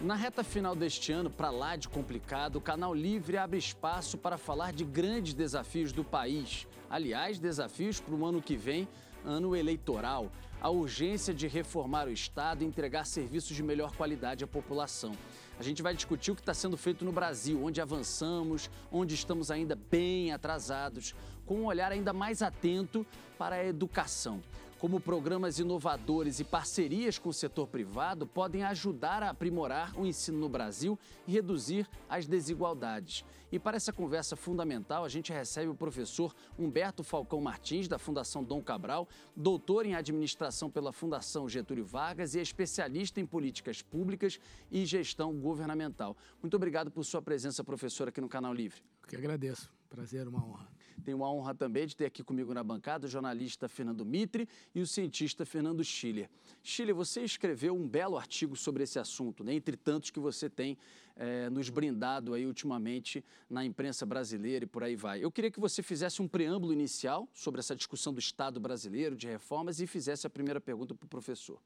Na reta final deste ano, para lá de complicado, o Canal Livre abre espaço para falar de grandes desafios do país. Aliás, desafios para o ano que vem, ano eleitoral. A urgência de reformar o Estado e entregar serviços de melhor qualidade à população. A gente vai discutir o que está sendo feito no Brasil, onde avançamos, onde estamos ainda bem atrasados, com um olhar ainda mais atento para a educação como programas inovadores e parcerias com o setor privado podem ajudar a aprimorar o ensino no Brasil e reduzir as desigualdades. E para essa conversa fundamental, a gente recebe o professor Humberto Falcão Martins, da Fundação Dom Cabral, doutor em administração pela Fundação Getúlio Vargas e especialista em políticas públicas e gestão governamental. Muito obrigado por sua presença, professor, aqui no Canal Livre. Eu que agradeço. Prazer, uma honra. Tenho a honra também de ter aqui comigo na bancada o jornalista Fernando Mitre e o cientista Fernando Schiller. Schiller, você escreveu um belo artigo sobre esse assunto, né? entre tantos que você tem é, nos brindado aí ultimamente na imprensa brasileira e por aí vai. Eu queria que você fizesse um preâmbulo inicial sobre essa discussão do Estado brasileiro, de reformas, e fizesse a primeira pergunta para o professor.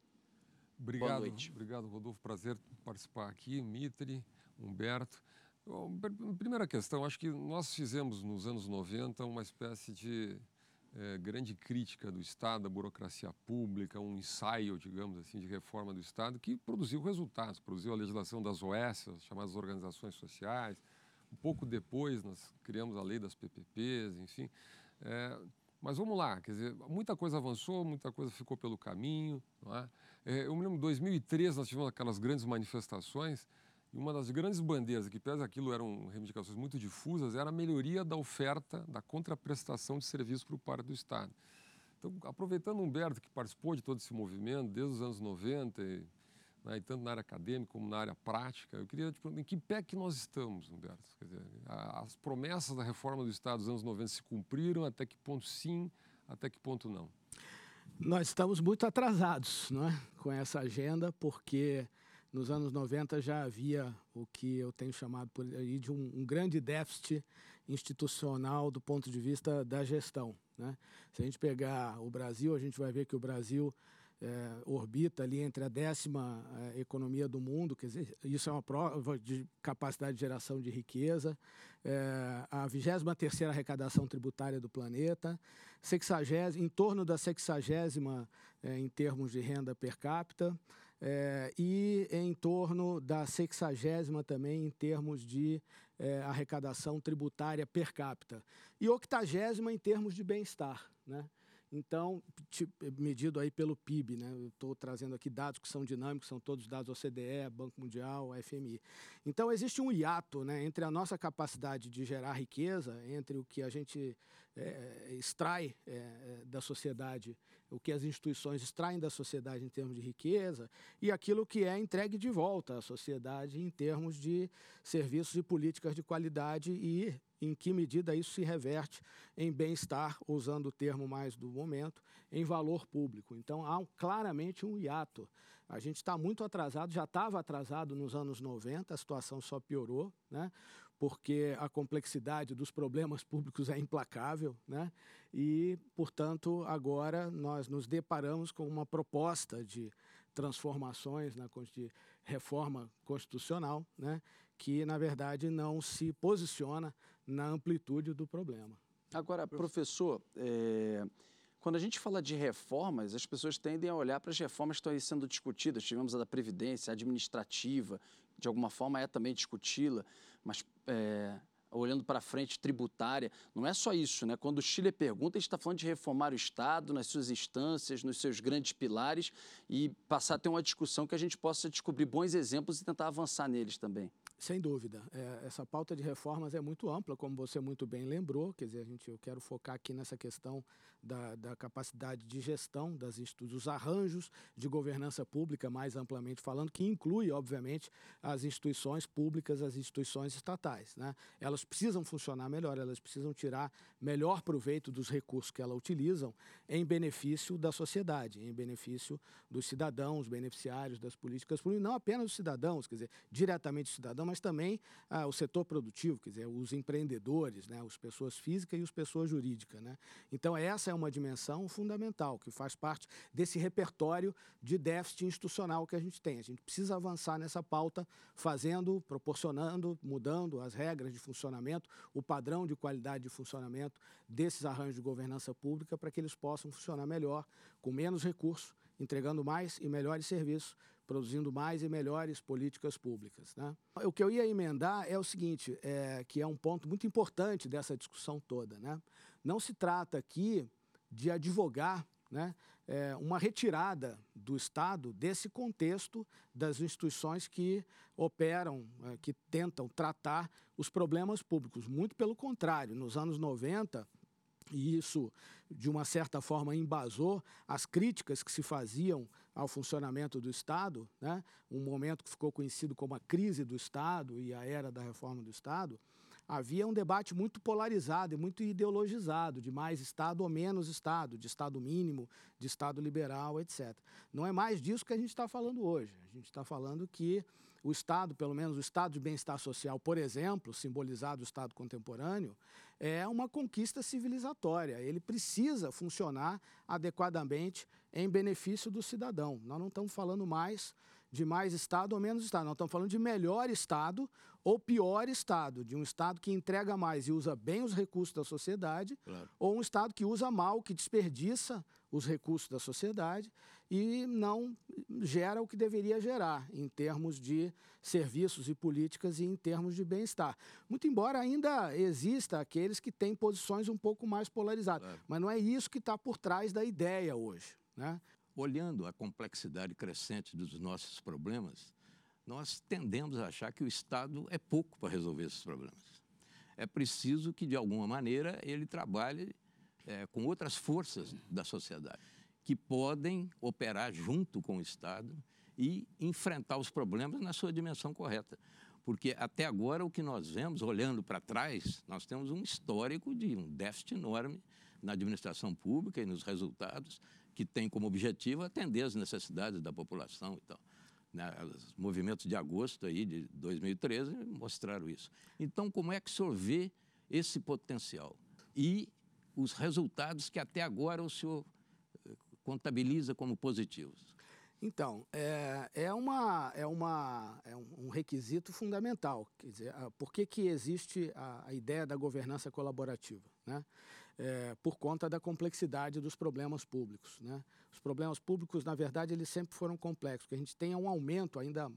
Obrigado. Obrigado, Rodolfo. Prazer participar aqui. Mitre, Humberto. Primeira questão, acho que nós fizemos nos anos 90 uma espécie de é, grande crítica do Estado, da burocracia pública, um ensaio, digamos assim, de reforma do Estado que produziu resultados, produziu a legislação das OS, as chamadas organizações sociais. Um pouco depois nós criamos a lei das PPPs, enfim. É, mas vamos lá, quer dizer, muita coisa avançou, muita coisa ficou pelo caminho. Não é? É, eu me lembro, em 2003 nós tivemos aquelas grandes manifestações e uma das grandes bandeiras, que pese aquilo eram reivindicações muito difusas, era a melhoria da oferta, da contraprestação de serviços por parte do Estado. Então, aproveitando o Humberto, que participou de todo esse movimento desde os anos 90, e, né, e tanto na área acadêmica como na área prática, eu queria te perguntar em que pé que nós estamos, Humberto? Dizer, as promessas da reforma do Estado dos anos 90 se cumpriram, até que ponto sim, até que ponto não? Nós estamos muito atrasados não é? com essa agenda, porque nos anos 90 já havia o que eu tenho chamado por aí de um, um grande déficit institucional do ponto de vista da gestão. Né? Se a gente pegar o Brasil, a gente vai ver que o Brasil é, orbita ali entre a décima é, economia do mundo, quer dizer, isso é uma prova de capacidade de geração de riqueza, é, a 23 terceira arrecadação tributária do planeta, 60, em torno da sexagésima em termos de renda per capita, é, e em torno da sexagésima também em termos de é, arrecadação tributária per capita e octagésima em termos de bem-estar, né? Então, medido aí pelo PIB, né? Estou trazendo aqui dados que são dinâmicos, são todos dados OCDE, Banco Mundial, FMI. Então, existe um hiato né, entre a nossa capacidade de gerar riqueza, entre o que a gente é, extrai é, da sociedade o que as instituições extraem da sociedade em termos de riqueza e aquilo que é entregue de volta à sociedade em termos de serviços e políticas de qualidade e em que medida isso se reverte em bem-estar, usando o termo mais do momento, em valor público. Então há claramente um hiato. A gente está muito atrasado, já estava atrasado nos anos 90, a situação só piorou, né? Porque a complexidade dos problemas públicos é implacável, né? E, portanto, agora nós nos deparamos com uma proposta de transformações na de reforma constitucional, né? Que na verdade não se posiciona na amplitude do problema. Agora, professor, é... Quando a gente fala de reformas, as pessoas tendem a olhar para as reformas que estão aí sendo discutidas. Tivemos a da Previdência, a administrativa, de alguma forma é também discuti-la, mas é, olhando para frente, tributária. Não é só isso, né? Quando o Chile pergunta, a gente está falando de reformar o Estado nas suas instâncias, nos seus grandes pilares e passar a ter uma discussão que a gente possa descobrir bons exemplos e tentar avançar neles também. Sem dúvida. É, essa pauta de reformas é muito ampla, como você muito bem lembrou. Quer dizer, a gente, eu quero focar aqui nessa questão da, da capacidade de gestão das dos arranjos de governança pública, mais amplamente falando, que inclui, obviamente, as instituições públicas, as instituições estatais. Né? Elas precisam funcionar melhor, elas precisam tirar melhor proveito dos recursos que elas utilizam em benefício da sociedade, em benefício dos cidadãos, beneficiários das políticas públicas, não apenas dos cidadãos, quer dizer, diretamente os cidadãos, mas também ah, o setor produtivo, quer dizer, os empreendedores, né, as pessoas físicas e as pessoas jurídicas. Né? Então, essa é uma dimensão fundamental, que faz parte desse repertório de déficit institucional que a gente tem. A gente precisa avançar nessa pauta, fazendo, proporcionando, mudando as regras de funcionamento, o padrão de qualidade de funcionamento desses arranjos de governança pública para que eles possam funcionar melhor, com menos recursos, entregando mais e melhores serviços produzindo mais e melhores políticas públicas. Né? O que eu ia emendar é o seguinte, é, que é um ponto muito importante dessa discussão toda. Né? Não se trata aqui de advogar né, é, uma retirada do Estado desse contexto das instituições que operam, é, que tentam tratar os problemas públicos. Muito pelo contrário, nos anos 90, e isso, de uma certa forma, embasou as críticas que se faziam ao funcionamento do Estado, né? um momento que ficou conhecido como a crise do Estado e a era da reforma do Estado, havia um debate muito polarizado e muito ideologizado de mais Estado ou menos Estado, de Estado mínimo, de Estado liberal, etc. Não é mais disso que a gente está falando hoje. A gente está falando que o Estado, pelo menos o Estado de bem-estar social, por exemplo, simbolizado o Estado contemporâneo, é uma conquista civilizatória. Ele precisa funcionar adequadamente em benefício do cidadão. Nós não estamos falando mais de mais Estado ou menos Estado. Nós estamos falando de melhor Estado ou pior Estado, de um Estado que entrega mais e usa bem os recursos da sociedade, claro. ou um Estado que usa mal, que desperdiça os recursos da sociedade e não gera o que deveria gerar em termos de serviços e políticas e em termos de bem-estar. Muito embora ainda exista aqueles que têm posições um pouco mais polarizadas, claro. mas não é isso que está por trás da ideia hoje. Né? Olhando a complexidade crescente dos nossos problemas, nós tendemos a achar que o Estado é pouco para resolver esses problemas. É preciso que, de alguma maneira, ele trabalhe é, com outras forças da sociedade, que podem operar junto com o Estado e enfrentar os problemas na sua dimensão correta. Porque até agora o que nós vemos, olhando para trás, nós temos um histórico de um déficit enorme na administração pública e nos resultados, que tem como objetivo atender as necessidades da população e tal. Né? Os movimentos de agosto aí de 2013 mostraram isso. Então, como é que o senhor vê esse potencial e os resultados que até agora o senhor eh, contabiliza como positivos? Então, é, é, uma, é, uma, é um requisito fundamental. Quer dizer, por que, que existe a, a ideia da governança colaborativa? Né? É, por conta da complexidade dos problemas públicos. Né? Os problemas públicos, na verdade, eles sempre foram complexos, porque a gente tem um aumento ainda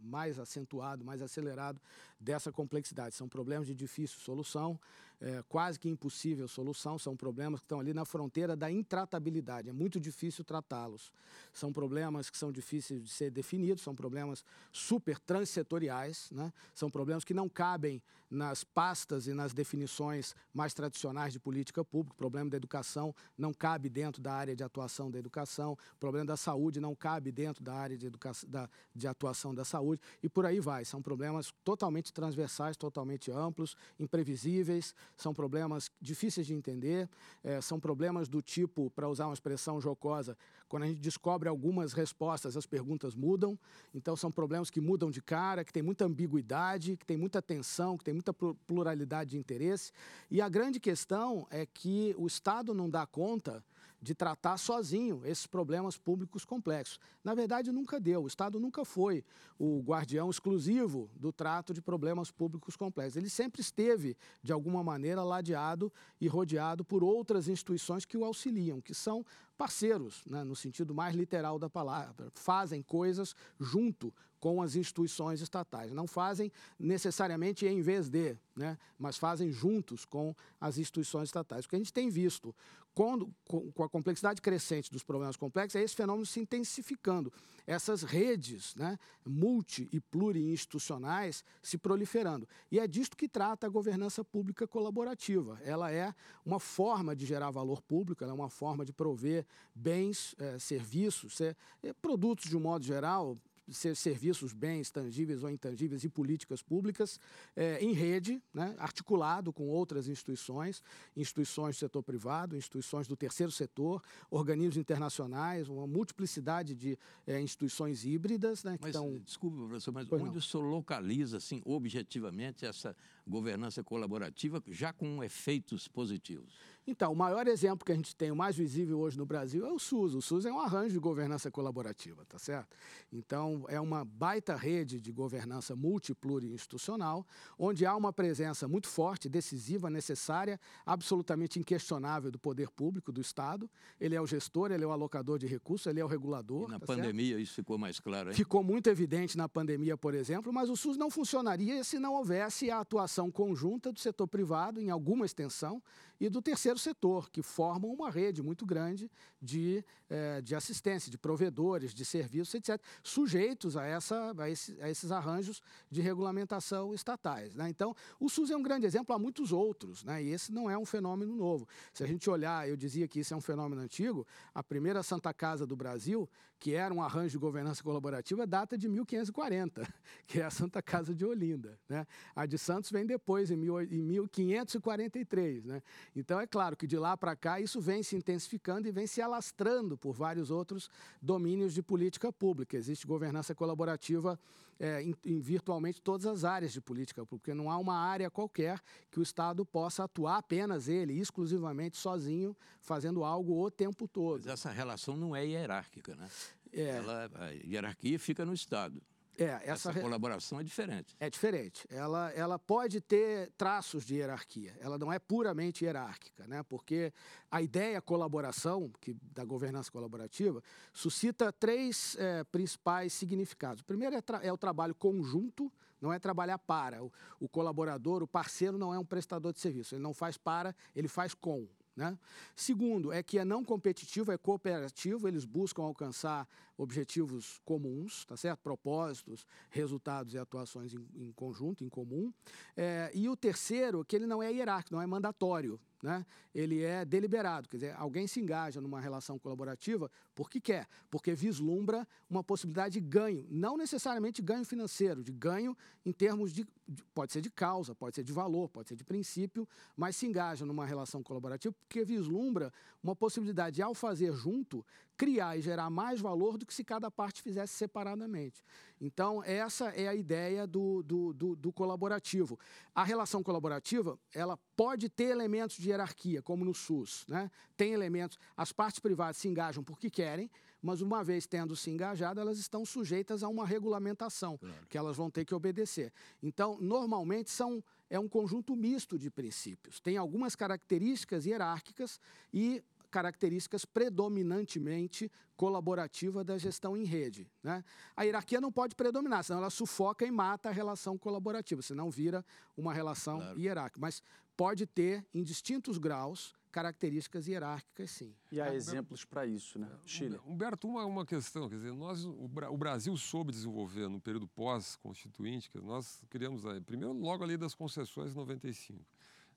mais acentuado, mais acelerado dessa complexidade. São problemas de difícil solução, é, quase que impossível solução, são problemas que estão ali na fronteira da intratabilidade, é muito difícil tratá-los. São problemas que são difíceis de ser definidos, são problemas super transsetoriais, né? são problemas que não cabem nas pastas e nas definições mais tradicionais de política pública. O problema da educação não cabe dentro da área de atuação da educação, o problema da saúde não cabe dentro da área de, da, de atuação da saúde, e por aí vai. São problemas totalmente transversais, totalmente amplos, imprevisíveis, são problemas difíceis de entender, é, são problemas do tipo, para usar uma expressão jocosa, quando a gente descobre algumas respostas, as perguntas mudam. Então, são problemas que mudam de cara, que tem muita ambiguidade, que tem muita tensão, que tem muita pluralidade de interesse. E a grande questão é que o Estado não dá conta de tratar sozinho esses problemas públicos complexos. Na verdade, nunca deu. O Estado nunca foi o guardião exclusivo do trato de problemas públicos complexos. Ele sempre esteve, de alguma maneira, ladeado e rodeado por outras instituições que o auxiliam, que são parceiros, né, no sentido mais literal da palavra, fazem coisas junto com as instituições estatais. Não fazem necessariamente em vez de, né, mas fazem juntos com as instituições estatais. O que a gente tem visto quando, com, a complexidade crescente dos problemas complexos é esse fenômeno se intensificando. Essas redes né, multi e pluriinstitucionais se proliferando. E é disto que trata a governança pública colaborativa. Ela é uma forma de gerar valor público, ela é uma forma de prover bens, eh, serviços, eh, produtos de um modo geral, serviços, bens tangíveis ou intangíveis e políticas públicas é, em rede, né, articulado com outras instituições, instituições do setor privado, instituições do terceiro setor, organismos internacionais, uma multiplicidade de instituições híbridas. Né, mas, estão... Desculpa, professor, mas onde não. o senhor localiza, assim, objetivamente, essa governança colaborativa já com efeitos positivos? Então, o maior exemplo que a gente tem, o mais visível hoje no Brasil, é o SUS. O SUS é um arranjo de governança colaborativa, tá certo? Então, é uma baita rede de governança multipluri-institucional, onde há uma presença muito forte, decisiva, necessária, absolutamente inquestionável do poder público, do Estado. Ele é o gestor, ele é o alocador de recursos, ele é o regulador. E na tá pandemia certo? isso ficou mais claro, hein? Ficou muito evidente na pandemia, por exemplo, mas o SUS não funcionaria se não houvesse a atuação conjunta do setor privado, em alguma extensão, e do terceiro setor, que formam uma rede muito grande de, eh, de assistência, de provedores, de serviços, etc., sujeitos a, essa, a, esse, a esses arranjos de regulamentação estatais. Né? Então, o SUS é um grande exemplo, há muitos outros, né? e esse não é um fenômeno novo. Se a gente olhar, eu dizia que isso é um fenômeno antigo, a primeira Santa Casa do Brasil, que era um arranjo de governança colaborativa, data de 1540, que é a Santa Casa de Olinda. Né? A de Santos vem depois, em, mil, em 1543. Né? Então, é claro que de lá para cá isso vem se intensificando e vem se alastrando por vários outros domínios de política pública. Existe governança colaborativa é, em, em, virtualmente todas as áreas de política porque não há uma área qualquer que o Estado possa atuar apenas ele, exclusivamente, sozinho, fazendo algo o tempo todo. Mas essa relação não é hierárquica, né? É. Ela, a hierarquia fica no Estado. É, essa, essa colaboração é diferente. É diferente. Ela, ela pode ter traços de hierarquia. Ela não é puramente hierárquica, né? Porque a ideia colaboração, que da governança colaborativa, suscita três é, principais significados. O primeiro é, é, o trabalho conjunto, não é trabalhar para. O, o colaborador, o parceiro, não é um prestador de serviço. Ele não faz para, ele faz com. Né? Segundo, é que é não competitivo, é cooperativo, eles buscam alcançar objetivos comuns, tá certo? propósitos, resultados e atuações em, em conjunto, em comum. É, e o terceiro, que ele não é hierárquico, não é mandatório né? ele é deliberado. Quer dizer, alguém se engaja numa relação colaborativa porque quer, porque vislumbra uma possibilidade de ganho, não necessariamente ganho financeiro, de ganho em termos de, de, pode ser de causa, pode ser de valor, pode ser de princípio, mas se engaja numa relação colaborativa porque vislumbra uma possibilidade de, ao fazer junto, criar e gerar mais valor do que se cada parte fizesse separadamente. Então, essa é a ideia do, do, do, do colaborativo. A relação colaborativa, ela pode ter elementos de hierarquia, como no SUS. Né? Tem elementos, as partes privadas se engajam porque querem, mas uma vez tendo se engajado, elas estão sujeitas a uma regulamentação, claro. que elas vão ter que obedecer. Então, normalmente são é um conjunto misto de princípios. Tem algumas características hierárquicas e características predominantemente colaborativa da gestão em rede. Né? A hierarquia não pode predominar, senão ela sufoca e mata a relação colaborativa, senão vira uma relação claro. hierárquica. Mas pode ter, em distintos graus, características hierárquicas, sim. E há exemplos para isso, né? É, Chile. Humberto, uma, uma questão, quer dizer, nós, o, o Brasil soube desenvolver no período pós-constituinte, nós criamos, a, primeiro, logo a lei das concessões em 95,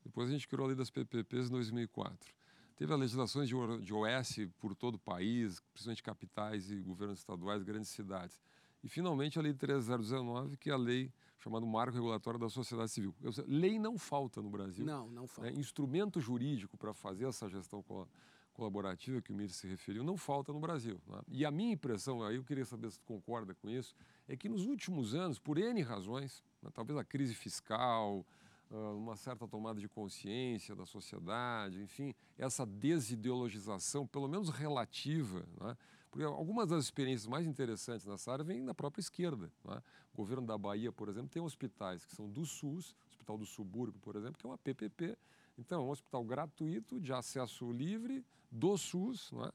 depois a gente criou a lei das PPPs em 2004. Teve as legislações de, OS por todo o país, principalmente capitais e governos estaduais, grandes cidades. E, finalmente, a Lei 3019, que é a lei chamado Marco Regulatório da Sociedade Civil. Lei não falta no Brasil. Não, não falta. Né? Instrumento jurídico para fazer essa gestão colaborativa que o Mir se referiu não falta no Brasil. Né? E a minha impressão, aí eu queria saber se tu concorda com isso, é que nos últimos anos, por N razões, né, talvez a crise fiscal, uma certa tomada de consciência da sociedade, enfim, essa desideologização, pelo menos relativa, né? porque algumas das experiências mais interessantes nessa área vêm da própria esquerda. Né? O governo da Bahia, por exemplo, tem hospitais que são do SUS, Hospital do Subúrbio, por exemplo, que é uma PPP. Então, é um hospital gratuito, de acesso livre, do SUS, né?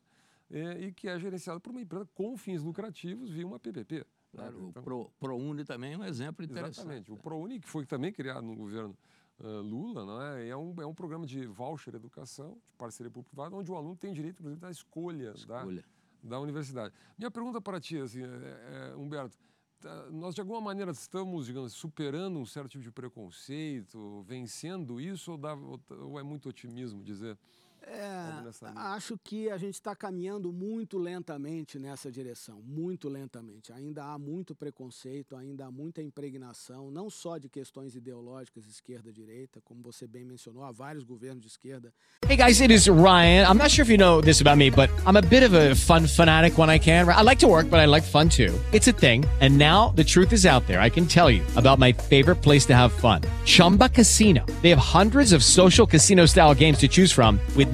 e que é gerenciado por uma empresa com fins lucrativos via uma PPP. Claro, então, o Pro, ProUni também é um exemplo interessante. Exatamente. O ProUni, que foi também criado no governo uh, Lula, não é? É, um, é um programa de voucher educação, de parceria público-privada, onde o aluno tem direito, inclusive, da escolha, escolha. Da, da universidade. Minha pergunta para ti, assim, é, é, Humberto, tá, nós de alguma maneira estamos, digamos, superando um certo tipo de preconceito, vencendo isso, ou, dá, ou é muito otimismo dizer é, acho que a gente está caminhando muito lentamente nessa direção, muito lentamente. Ainda há muito preconceito, ainda há muita impregnação, não só de questões ideológicas esquerda-direita, como você bem mencionou, há vários governos de esquerda. Hey guys, it is Ryan. I'm not sure if you know this about me, but I'm a bit of a fun fanatic when I can. I like to work, but I like fun too. It's a thing. And now the truth is out there. I can tell you about my favorite place to have fun. Chumba Casino. They have hundreds of social casino style games to choose from with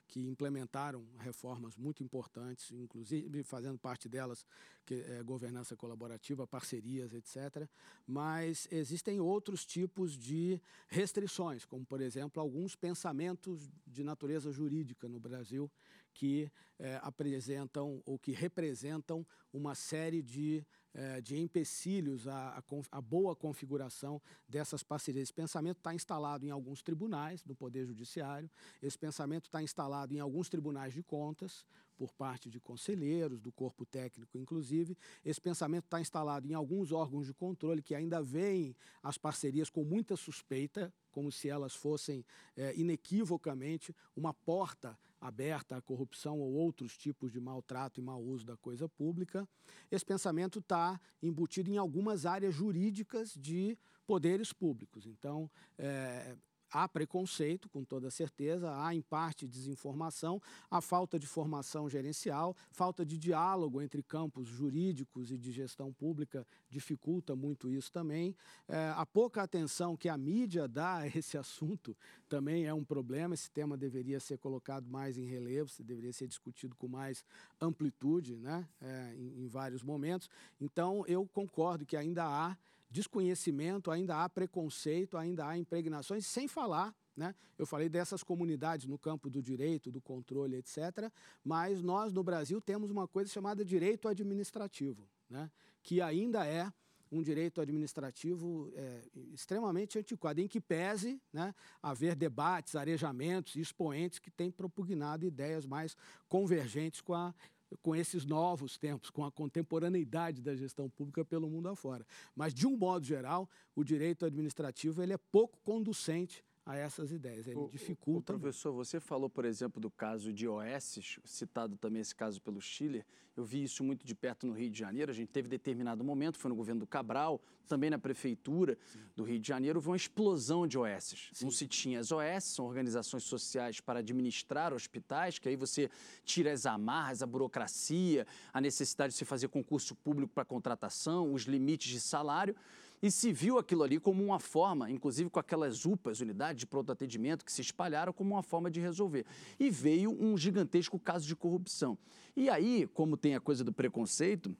Que implementaram reformas muito importantes, inclusive fazendo parte delas que é governança colaborativa, parcerias, etc. Mas existem outros tipos de restrições, como por exemplo alguns pensamentos de natureza jurídica no Brasil que é, apresentam ou que representam uma série de, é, de empecilhos à, à, boa configuração dessas parcerias. Esse pensamento está instalado em alguns tribunais do Poder Judiciário, esse pensamento está instalado em alguns tribunais de contas, por parte de conselheiros, do corpo técnico, inclusive. Esse pensamento está instalado em alguns órgãos de controle que ainda veem as parcerias com muita suspeita, como se elas fossem é, inequivocamente uma porta aberta à corrupção ou outros tipos de maltrato e mau uso da coisa pública. Esse pensamento está embutido em algumas áreas jurídicas de poderes públicos. Então, é, há preconceito, com toda certeza, há em parte desinformação, a falta de formação gerencial, falta de diálogo entre campos jurídicos e de gestão pública dificulta muito isso também. É, a pouca atenção que a mídia dá a esse assunto também é um problema. Esse tema deveria ser colocado mais em relevo, deveria ser discutido com mais amplitude né, é, em, em vários momentos. Então, eu concordo que ainda há desconhecimento, ainda há preconceito, ainda há impregnações, sem falar, né? Eu falei dessas comunidades no campo do direito, do controle, etc. Mas nós no Brasil temos uma coisa chamada direito administrativo, né? Que ainda é um direito administrativo é, extremamente antiquado, em que pese né, haver debates, arejamentos, expoentes que têm propugnado ideias mais convergentes com a com esses novos tempos, com a contemporaneidade da gestão pública pelo mundo afora. Mas, de um modo geral, o direito administrativo ele é pouco conducente a essas ideias. Ele o, dificulta. O professor, você falou, por exemplo, do caso de OS, citado também esse caso pelo Chile. Eu vi isso muito de perto no Rio de Janeiro. A gente teve determinado momento, foi no governo do Cabral, também na prefeitura Sim. do Rio de Janeiro, houve uma explosão de OS. Sim. Não se tinha as OS, são organizações sociais para administrar hospitais, que aí você tira as amarras, a burocracia, a necessidade de se fazer concurso público para contratação, os limites de salário e se viu aquilo ali como uma forma, inclusive com aquelas UPAs, unidades de pronto atendimento, que se espalharam como uma forma de resolver. E veio um gigantesco caso de corrupção. E aí, como tem a coisa do preconceito,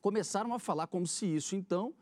começaram a falar como se isso, então,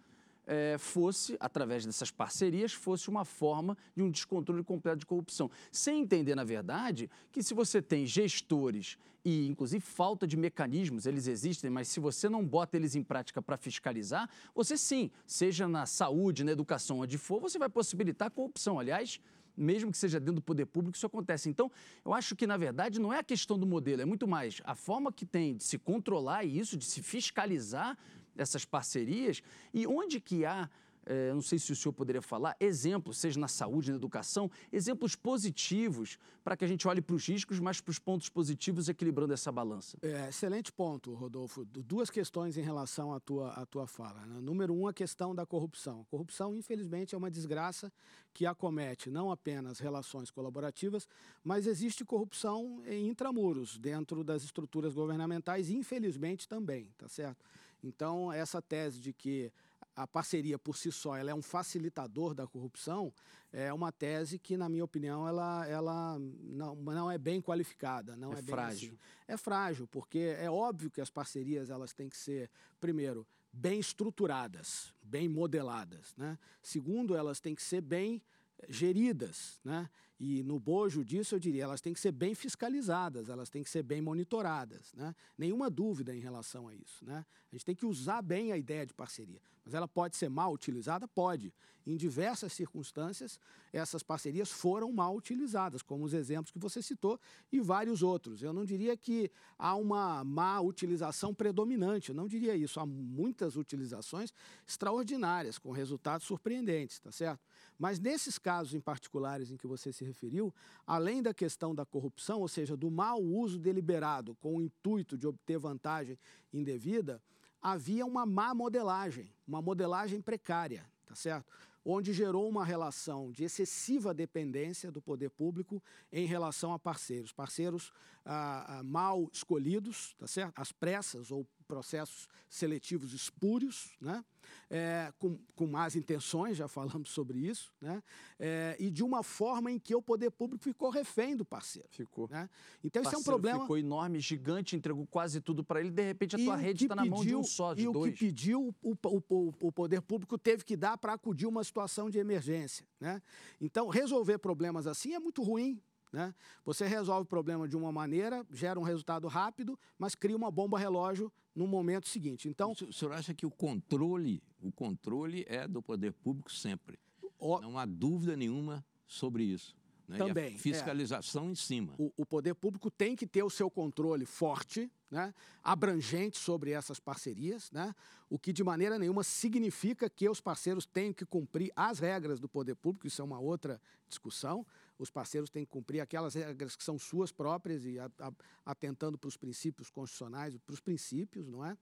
é, fosse, através dessas parcerias, fosse uma forma de um descontrole completo de corrupção. Sem entender, na verdade, que se você tem gestores e, inclusive, falta de mecanismos, eles existem, mas se você não bota eles em prática para fiscalizar, você sim, seja na saúde, na educação, onde for, você vai possibilitar corrupção. Aliás, mesmo que seja dentro do poder público, isso acontece. Então, eu acho que, na verdade, não é a questão do modelo, é muito mais a forma que tem de se controlar isso, de se fiscalizar essas parcerias e onde que há é, não sei se o senhor poderia falar, exemplos, seja na saúde, na educação, exemplos positivos para que a gente olhe para os riscos, mas para os pontos positivos, equilibrando essa balança. É, excelente ponto, Rodolfo. Duas questões em relação à tua, à tua fala. Né? Número um, a questão da corrupção. A corrupção, infelizmente, é uma desgraça que acomete não apenas relações colaborativas, mas existe corrupção em intramuros, dentro das estruturas governamentais, infelizmente também, tá certo? Então, essa tese de que a parceria por si só ela é um facilitador da corrupção é uma tese que, na minha opinião, ela, ela não, não é bem qualificada. Não é, é frágil. Assim. É frágil, porque é óbvio que as parcerias elas têm que ser, primeiro, bem estruturadas, bem modeladas. Né? Segundo, elas têm que ser bem geridas, né? E no bojo disso, eu diria, elas têm que ser bem fiscalizadas, elas têm que ser bem monitoradas, né? Nenhuma dúvida em relação a isso, né? A gente tem que usar bem a ideia de parceria, mas ela pode ser mal utilizada? Pode. Em diversas circunstâncias, essas parcerias foram mal utilizadas, como os exemplos que você citou e vários outros. Eu não diria que há uma má utilização predominante, eu não diria isso. Há muitas utilizações extraordinárias, com resultados surpreendentes, tá certo? Mas nesses casos em particulares em que você se referiu, além da questão da corrupção, ou seja, do mau uso deliberado com o intuito de obter vantagem indevida, havia uma má modelagem, uma modelagem precária, tá certo? Onde gerou uma relação de excessiva dependência do poder público em relação a parceiros. Parceiros ah, ah, mal escolhidos, tá certo? Às pressas ou processos seletivos espúrios, né? É, com, com más intenções, já falamos sobre isso, né? É, e de uma forma em que o poder público ficou refém do parceiro. Ficou. Né? Então, isso é um problema. Ficou enorme, gigante, entregou quase tudo para ele, de repente a tua rede está na mão de um só, de e dois. E o que pediu, o, o, o poder público teve que dar para acudir uma situação de emergência. Né? Então, resolver problemas assim é muito ruim né? Você resolve o problema de uma maneira, gera um resultado rápido, mas cria uma bomba relógio no momento seguinte. Então, o senhor acha que o controle, o controle é do poder público sempre? O... Não há dúvida nenhuma sobre isso. Né? Também. fiscalização é. em cima. O, o, poder público tem que ter o seu controle forte, né? abrangente sobre essas parcerias, né? o que de maneira nenhuma significa que os parceiros tenham que cumprir as regras do poder público, isso é uma outra discussão os parceiros têm que cumprir aquelas regras que são suas próprias e a, a, atentando para os princípios constitucionais, para os princípios, não é?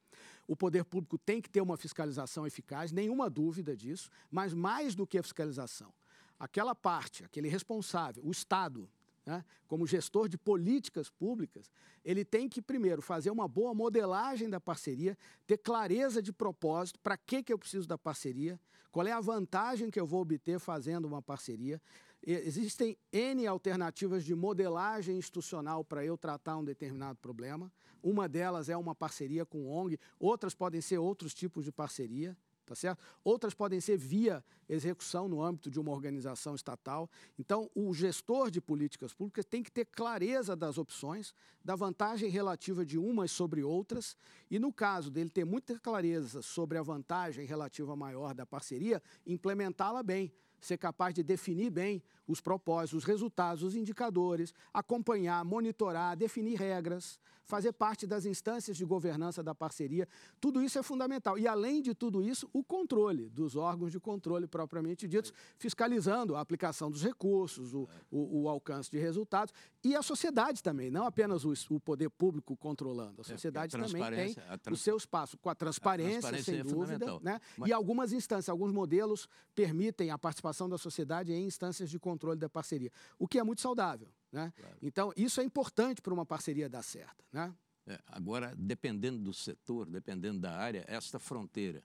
O poder público tem que ter uma fiscalização eficaz, nenhuma dúvida disso, mas mais do que a fiscalização, aquela parte, aquele responsável, o Estado, né, como gestor de políticas públicas, ele tem que, primeiro, fazer uma boa modelagem da parceria, ter clareza de propósito, para que, que eu preciso da parceria, qual é a vantagem que eu vou obter fazendo uma parceria, Existem N alternativas de modelagem institucional para eu tratar um determinado problema. Uma delas é uma parceria com ONG, outras podem ser outros tipos de parceria, tá certo? Outras podem ser via execução no âmbito de uma organização estatal. Então, o gestor de políticas públicas tem que ter clareza das opções, da vantagem relativa de umas sobre outras, e no caso dele ter muita clareza sobre a vantagem relativa maior da parceria, implementá-la bem ser capaz de definir bem os propósitos, os resultados, os indicadores, acompanhar, monitorar, definir regras, fazer parte das instâncias de governança da parceria. Tudo isso é fundamental. E, além de tudo isso, o controle dos órgãos de controle propriamente ditos, fiscalizando a aplicação dos recursos, o, o, o alcance de resultados. E a sociedade também, não apenas o, o poder público controlando. A é, sociedade a também tem trans... o seu espaço, com a transparência, a transparência sem é dúvida. Né? Mas... E algumas instâncias, alguns modelos permitem a participação da sociedade em instâncias de controle da parceria, o que é muito saudável. Né? Claro. Então, isso é importante para uma parceria dar certo. Né? É, agora, dependendo do setor, dependendo da área, esta fronteira,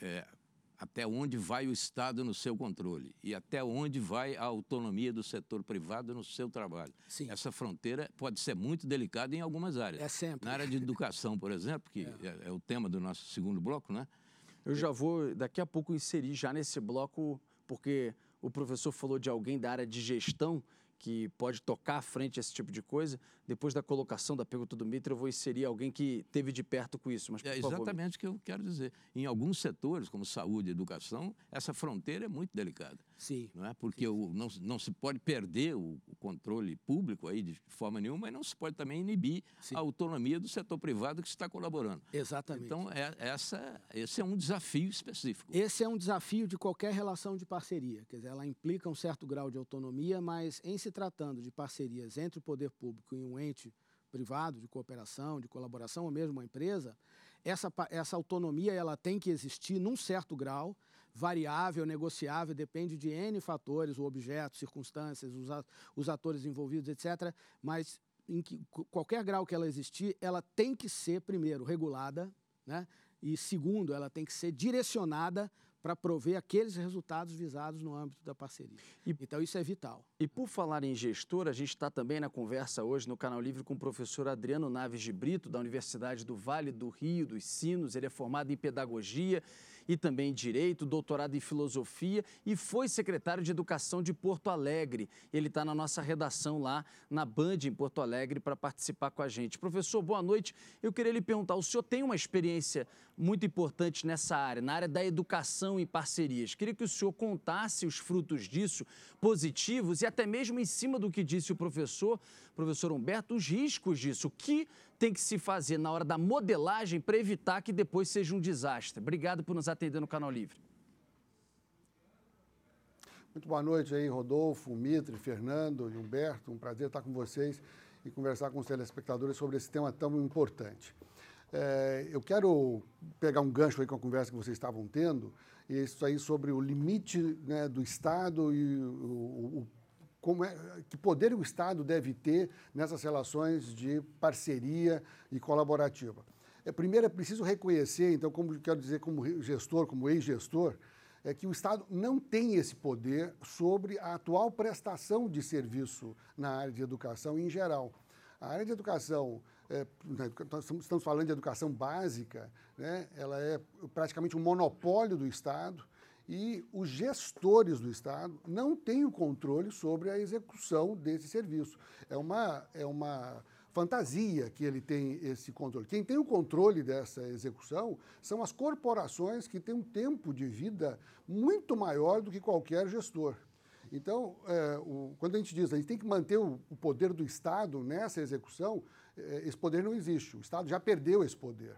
é, até onde vai o Estado no seu controle e até onde vai a autonomia do setor privado no seu trabalho. Sim. Essa fronteira pode ser muito delicada em algumas áreas. É sempre. Na área de educação, por exemplo, que é. é, é o tema do nosso segundo bloco, né? Eu já vou, daqui a pouco, inserir já nesse bloco, porque o professor falou de alguém da área de gestão que pode tocar à frente esse tipo de coisa. Depois da colocação da pergunta do Mitre, eu vou inserir alguém que teve de perto com isso. Mas, é exatamente o que eu quero dizer. Em alguns setores, como saúde e educação, essa fronteira é muito delicada. Sim. Não é? Porque sim. O, não, não se pode perder o, o, controle público aí de forma nenhuma, mas não se pode também inibir sim. a autonomia do setor privado que está colaborando. Exatamente. Então, é, essa, esse é um desafio específico. Esse é um desafio de qualquer relação de parceria. Quer dizer, ela implica um certo grau de autonomia, mas em se tratando de parcerias entre o poder público e um ente privado de cooperação, de colaboração, ou mesmo uma empresa, essa, essa autonomia ela tem que existir num certo grau, variável, negociável, depende de N fatores, o objeto, circunstâncias, os, os atores envolvidos, etc. Mas em que, qualquer grau que ela existir, ela tem que ser, primeiro, regulada, né? e segundo, ela tem que ser direcionada para prover aqueles resultados visados no âmbito da parceria. E, então, isso é vital. E por falar em gestor, a gente está também na conversa hoje no Canal Livre com o professor Adriano Naves de Brito, da Universidade do Vale do Rio dos Sinos. Ele é formado em pedagogia e também Direito, doutorado em Filosofia e foi secretário de Educação de Porto Alegre. Ele está na nossa redação lá na Band em Porto Alegre para participar com a gente. Professor, boa noite. Eu queria lhe perguntar: o senhor tem uma experiência muito importante nessa área, na área da educação e parcerias. Queria que o senhor contasse os frutos disso, positivos e até mesmo em cima do que disse o professor, professor Humberto, os riscos disso. O que tem que se fazer na hora da modelagem para evitar que depois seja um desastre? Obrigado por nos atender no Canal Livre. Muito boa noite aí, Rodolfo, Mitre, Fernando e Humberto. Um prazer estar com vocês e conversar com os telespectadores sobre esse tema tão importante. É, eu quero pegar um gancho aí com a conversa que vocês estavam tendo, e isso aí sobre o limite né, do Estado e o, o, como é, que poder o Estado deve ter nessas relações de parceria e colaborativa. É, primeiro, é preciso reconhecer, então, como quero dizer, como gestor, como ex-gestor, é que o Estado não tem esse poder sobre a atual prestação de serviço na área de educação em geral. A área de educação, é, estamos falando de educação básica, né, ela é praticamente um monopólio do Estado e os gestores do Estado não têm o controle sobre a execução desse serviço. É uma, é uma fantasia que ele tem esse controle. Quem tem o controle dessa execução são as corporações que têm um tempo de vida muito maior do que qualquer gestor. Então, é, o, quando a gente diz a gente tem que manter o, o poder do Estado nessa execução, é, esse poder não existe. O Estado já perdeu esse poder.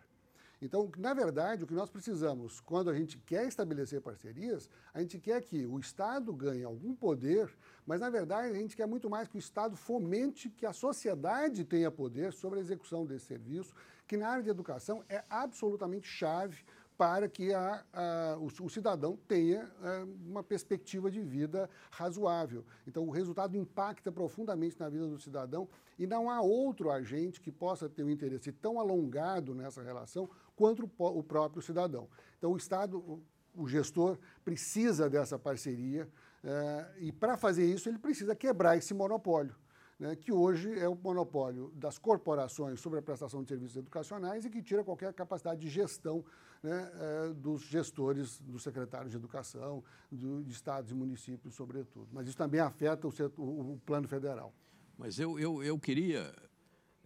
Então, na verdade, o que nós precisamos, quando a gente quer estabelecer parcerias, a gente quer que o Estado ganhe algum poder, mas, na verdade, a gente quer muito mais que o Estado fomente que a sociedade tenha poder sobre a execução desse serviço, que na área de educação é absolutamente chave para que a, a, o, o, cidadão tenha a, é, uma perspectiva de vida razoável. Então, o resultado impacta profundamente na vida do cidadão e não há outro agente que possa ter um interesse tão alongado nessa relação quanto o, próprio cidadão. Então, o Estado, o, gestor, precisa dessa parceria é, e, para fazer isso, ele precisa quebrar esse monopólio né, que hoje é o monopólio das corporações sobre a prestação de serviços educacionais e que tira qualquer capacidade de gestão né, é, dos gestores, dos secretários de educação, do, de estados e municípios, sobretudo. Mas isso também afeta o, setor, o plano federal. Mas eu, eu, eu queria,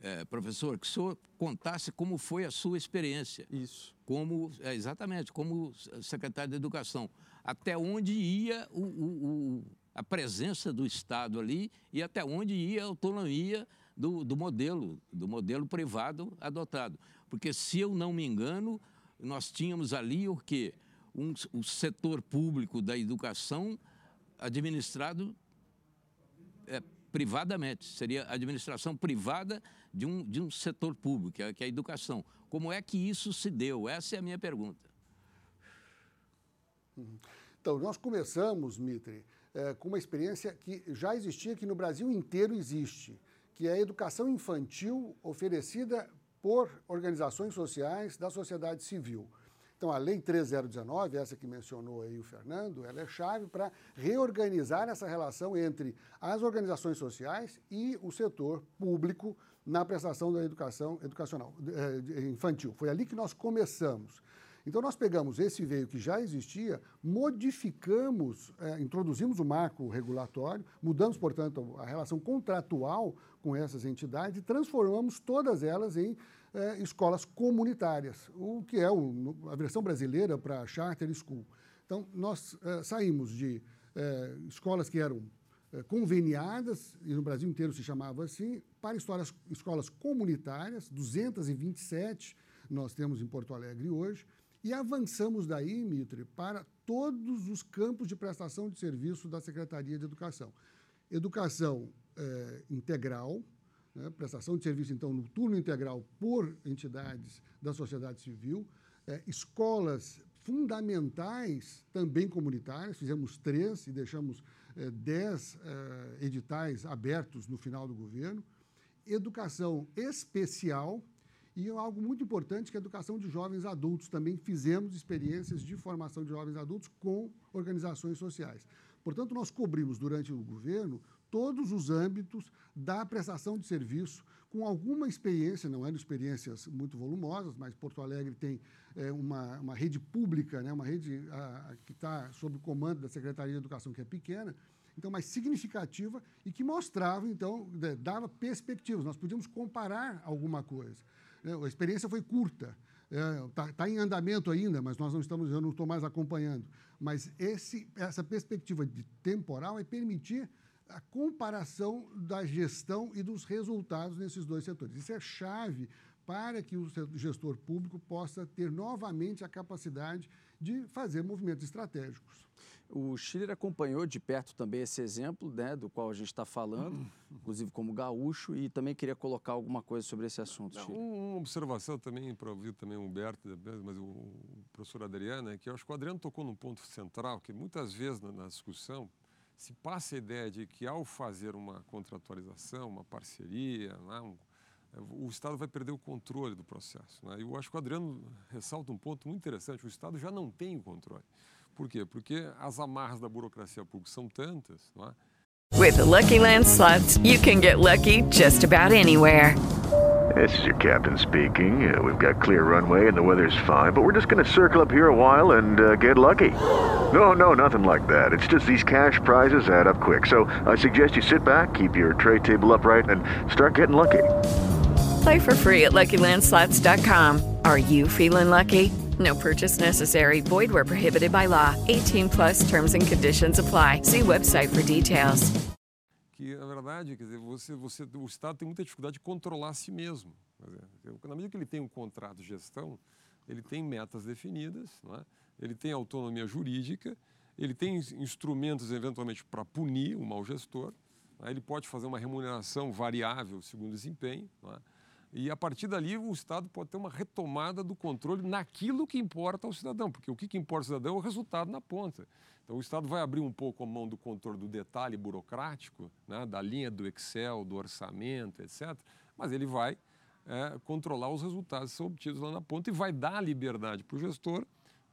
é, professor, que o senhor contasse como foi a sua experiência. Isso. Como, é, exatamente, como secretário de Educação. Até onde ia o, o a presença do Estado ali e até onde ia a autonomia do, do modelo, do modelo privado adotado. Porque, se eu não me engano, nós tínhamos ali o quê? Um, o setor público da educação administrado é, privadamente. Seria administração privada de um, de um setor público, que é, que é a educação. Como é que isso se deu? Essa é a minha pergunta. Então, nós começamos, Mitre, é, com uma experiência que já existia, que no Brasil inteiro existe, que é a educação infantil oferecida por organizações sociais da sociedade civil. Então, a Lei 3019, essa que mencionou aí o Fernando, ela é chave para reorganizar essa relação entre as organizações sociais e o setor público na prestação da educação educacional é, infantil. Foi ali que nós começamos. Então, nós pegamos esse veio que já existia, modificamos, é, introduzimos o marco regulatório, mudamos, portanto, a relação contratual com essas entidades e transformamos todas elas em é, escolas comunitárias, o que é o, a versão brasileira para Charter School. Então, nós é, saímos de é, escolas que eram é, conveniadas, e no Brasil inteiro se chamava assim, para escolas, escolas comunitárias, 227 nós temos em Porto Alegre hoje, e avançamos daí, Mitre, para todos os campos de prestação de serviço da Secretaria de Educação. Educação é, integral, né, prestação de serviço, então, no turno integral por entidades da sociedade civil, é, escolas fundamentais, também comunitárias, fizemos três e deixamos é, dez é, editais abertos no final do governo, educação especial, e algo muito importante que é a educação de jovens adultos. Também fizemos experiências de formação de jovens adultos com organizações sociais. Portanto, nós cobrimos durante o governo todos os âmbitos da prestação de serviço, com alguma experiência, não eram experiências muito volumosas, mas Porto Alegre tem é, uma, uma rede pública, né, uma rede a, que está sob o comando da Secretaria de Educação, que é pequena, então mais significativa e que mostrava, então, dava perspectivas. Nós podíamos comparar alguma coisa. Né? A experiência foi curta, está é, tá em andamento ainda, mas nós não estamos, eu não estou mais acompanhando. Mas esse, essa perspectiva de temporal é permitir a comparação da gestão e dos resultados nesses dois setores. Isso é chave para que o gestor público possa ter novamente a capacidade de fazer movimentos estratégicos. O Schiller acompanhou de perto também esse exemplo, né, do qual a gente está falando, inclusive como gaúcho, e também queria colocar alguma coisa sobre esse assunto. Não, uma observação também para ouvir também o Humberto, mas o professor Adriano, é que eu acho que o Adriano tocou num ponto central, que muitas vezes na, na discussão se passa a ideia de que ao fazer uma contratualização, uma parceria, né, um, o Estado vai perder o controle do processo. Né? Eu acho que o Adriano ressalta um ponto muito interessante: o Estado já não tem o controle. Por quê? Porque as amarras da burocracia pública são tantas. Não é? With the Lucky Land slots, you can get lucky just about anywhere. This is your captain speaking. Uh, we've got clear runway and the weather's fine, but we're just going to circle up here a while and uh, get lucky. No, no, nothing like that. It's just these cash prizes add up quick. So I suggest you sit back, keep your tray table upright, and start getting lucky. Play for free at LuckyLandSlots.com. Are you feeling lucky? No purchase necessary. Void where prohibited by law. 18 plus terms and conditions apply. See website for details. Que, na verdade, quer dizer, você, você, o Estado tem muita dificuldade de controlar a si mesmo. Na medida que ele tem um contrato de gestão, ele tem metas definidas, é? Ele tem autonomia jurídica, ele tem instrumentos, eventualmente, para punir o mau gestor, é? ele pode fazer uma remuneração variável segundo o desempenho, é? E a partir dali o Estado pode ter uma retomada do controle naquilo que importa ao cidadão, porque o que importa ao cidadão é o resultado na ponta. Então o Estado vai abrir um pouco a mão do controle do detalhe burocrático, né, da linha do Excel, do orçamento, etc. Mas ele vai é, controlar os resultados que são obtidos lá na ponta e vai dar liberdade para o gestor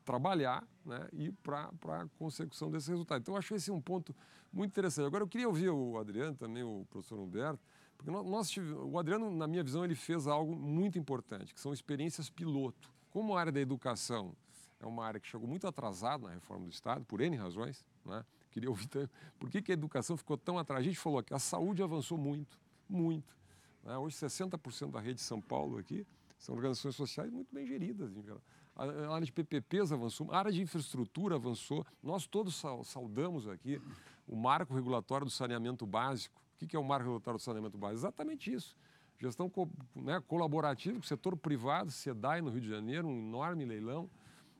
trabalhar né, e para a consecução desse resultado. Então, eu acho esse um ponto muito interessante. Agora, eu queria ouvir o Adriano, também o professor Humberto, porque nós, o Adriano, na minha visão, ele fez algo muito importante, que são experiências piloto. Como a área da educação é uma área que chegou muito atrasada na reforma do Estado, por N razões, né? queria ouvir também, por que, que a educação ficou tão atrasada? A gente falou que a saúde avançou muito, muito. Né? Hoje, 60% da rede de São Paulo aqui são organizações sociais muito bem geridas, em geral. A área de PPPs avançou, a área de infraestrutura avançou. Nós todos saudamos aqui o marco regulatório do saneamento básico, o que é o marco regulatório do saneamento básico? Exatamente isso. Gestão né, colaborativa com o setor privado, SEDAI no Rio de Janeiro, um enorme leilão.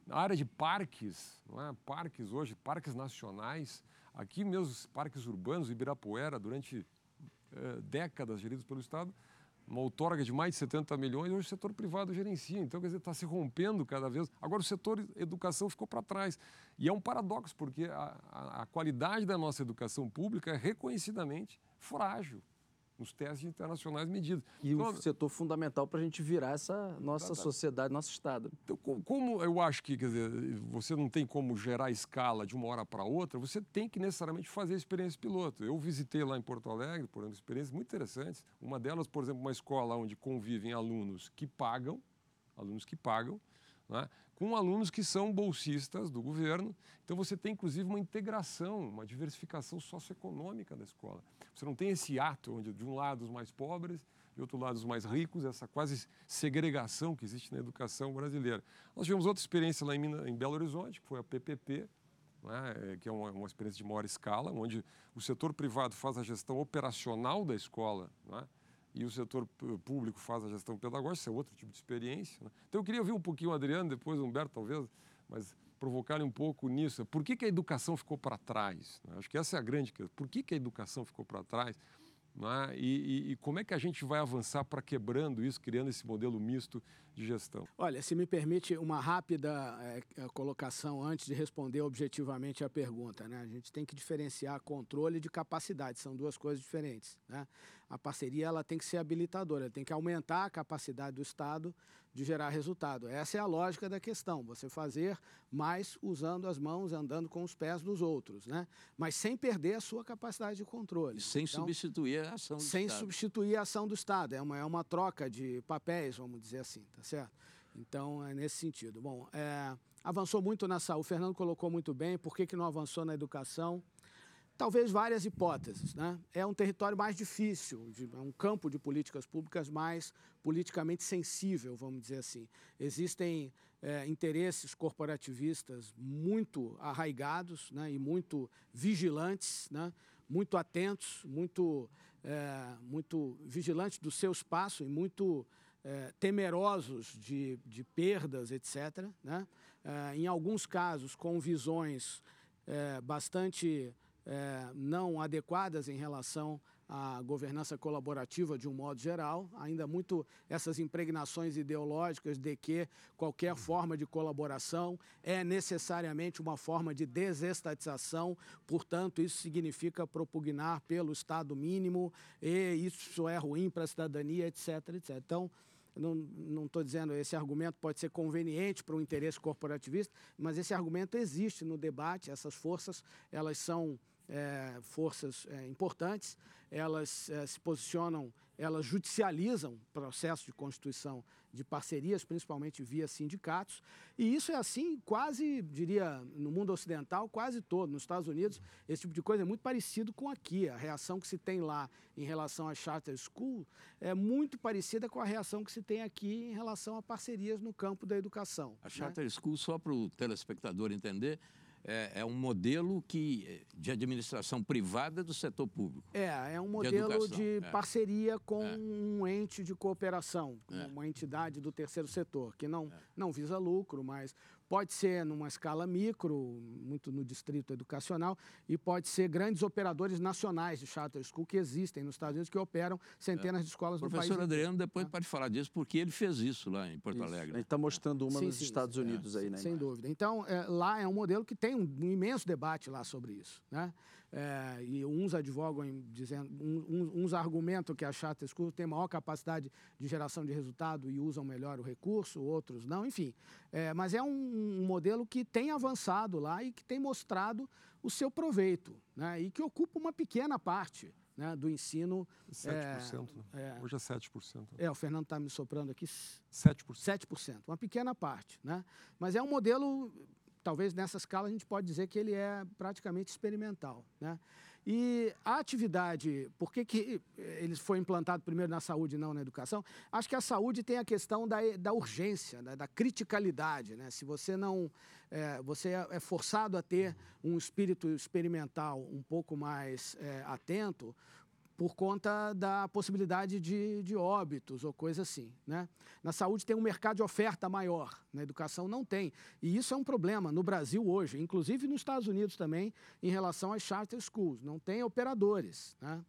A área de parques, é? parques hoje, parques nacionais, aqui mesmo parques urbanos, Ibirapuera, durante é, décadas geridos pelo Estado, uma outorga de mais de 70 milhões, hoje o setor privado gerencia. Então, quer dizer, está se rompendo cada vez. Agora, o setor educação ficou para trás. E é um paradoxo, porque a, a, a qualidade da nossa educação pública é reconhecidamente frágil nos testes internacionais medidos. E então, o setor fundamental para a gente virar essa nossa sociedade, nosso Estado. Então, como eu acho que quer dizer, você não tem como gerar escala de uma hora para outra, você tem que necessariamente fazer experiência piloto. Eu visitei lá em Porto Alegre, por exemplo, experiências muito interessantes. Uma delas, por exemplo, uma escola onde convivem alunos que pagam, alunos que pagam, né, com alunos que são bolsistas do governo. Então você tem inclusive uma integração, uma diversificação socioeconômica da escola. Você não tem esse ato onde de um lado os mais pobres, de outro lado os mais ricos, essa quase segregação que existe na educação brasileira. Nós tivemos outra experiência lá em, em Belo Horizonte, que foi a PPP, né, que é uma, uma, experiência de maior escala, onde o setor privado faz a gestão operacional da escola né, e o setor público faz a gestão pedagógica, isso é outro tipo de experiência. Né? Então eu queria ouvir um pouquinho o Adriano, depois o Humberto talvez, mas provocarem um pouco nisso. Por que, que a educação ficou para trás? Né? Acho que essa é a grande questão. Por que, que a educação ficou para trás? É? E, e, e, como é que a gente vai avançar para quebrando isso, criando esse modelo misto de gestão? Olha, se me permite uma rápida é, colocação antes de responder objetivamente a pergunta. Né? A gente tem que diferenciar controle de capacidade, são duas coisas diferentes. Né? A parceria ela tem que ser habilitadora, tem que aumentar a capacidade do Estado de gerar resultado. Essa é a lógica da questão, você fazer mais usando as mãos, andando com os pés dos outros, né? mas sem perder a sua capacidade de controle. E sem então, substituir a ação do sem Estado. Sem substituir a ação do Estado, é uma, é uma troca de papéis, vamos dizer assim, tá certo? Então, é nesse sentido. Bom, é, avançou muito na saúde, o Fernando colocou muito bem, por que, que não avançou na educação? Talvez várias hipóteses. Né? É um território mais difícil, de, é um campo de políticas públicas mais politicamente sensível, vamos dizer assim. Existem é, interesses corporativistas muito arraigados né, e muito vigilantes, né, muito atentos, muito, é, muito vigilantes do seu espaço e muito é, temerosos de, de perdas, etc. Né? É, em alguns casos, com visões é, bastante é, não adequadas em relação à governança colaborativa de um modo geral, ainda muito essas impregnações ideológicas de que qualquer forma de colaboração é necessariamente uma forma de desestatização, portanto, isso significa propugnar pelo Estado mínimo e isso é ruim para a cidadania, etc, etc. Então, não estou dizendo esse argumento pode ser conveniente para o interesse corporativista, mas esse argumento existe no debate. Essas forças elas são é, forças é, importantes, elas é, se posicionam, elas judicializam processo de constituição de parcerias, principalmente via sindicatos, e isso é assim quase, diria, no mundo ocidental, quase todo. Nos Estados Unidos, esse tipo de coisa é muito parecido com aqui. A reação que se tem lá em relação à charter school é muito parecida com a reação que se tem aqui em relação a parcerias no campo da educação. A charter né? school, só para o telespectador entender, é, é, um modelo que, de administração privada do setor público. É, é um modelo de, de é. parceria com é. um ente de cooperação, é. uma entidade do terceiro setor, que não, é. não visa lucro, mas Pode ser numa escala micro, muito no distrito educacional, e pode ser grandes operadores nacionais de charter school que existem nos Estados Unidos, que operam centenas é. de escolas no país. Professor Adriano depois é. pode falar disso, porque ele fez isso lá em Porto isso. Alegre. Ele está mostrando uma sim, nos sim, Estados sim, Unidos é. aí, né? Sem dúvida. Então, é, lá é um modelo que tem um, um imenso debate lá sobre isso, né? É, e uns advogam em, dizendo, um, uns argumentam que a charter school tem maior capacidade de geração de resultado e usam melhor o recurso, outros não, enfim. É, mas é um, um, modelo que tem avançado lá e que tem mostrado o seu proveito, né, e que ocupa uma pequena parte né, do ensino. 7%, é, né? É, Hoje é 7%. Né? É, o Fernando está me soprando aqui. 7%. 7%, uma pequena parte. Né? Mas é um modelo talvez nessa escala a gente pode dizer que ele é praticamente experimental. Né? E a atividade, por que, que ele foi implantado primeiro na saúde e não na educação? Acho que a saúde tem a questão da, da urgência, né? da criticalidade. Né? Se você não. É, você é, é forçado a ter um espírito experimental um pouco mais é, atento, por conta da possibilidade de, de óbitos ou coisa assim. Né? Na saúde tem um mercado de oferta maior, na educação não tem. E isso é um problema no Brasil hoje, inclusive nos Estados Unidos também, em relação às charter schools. Não tem operadores. Né?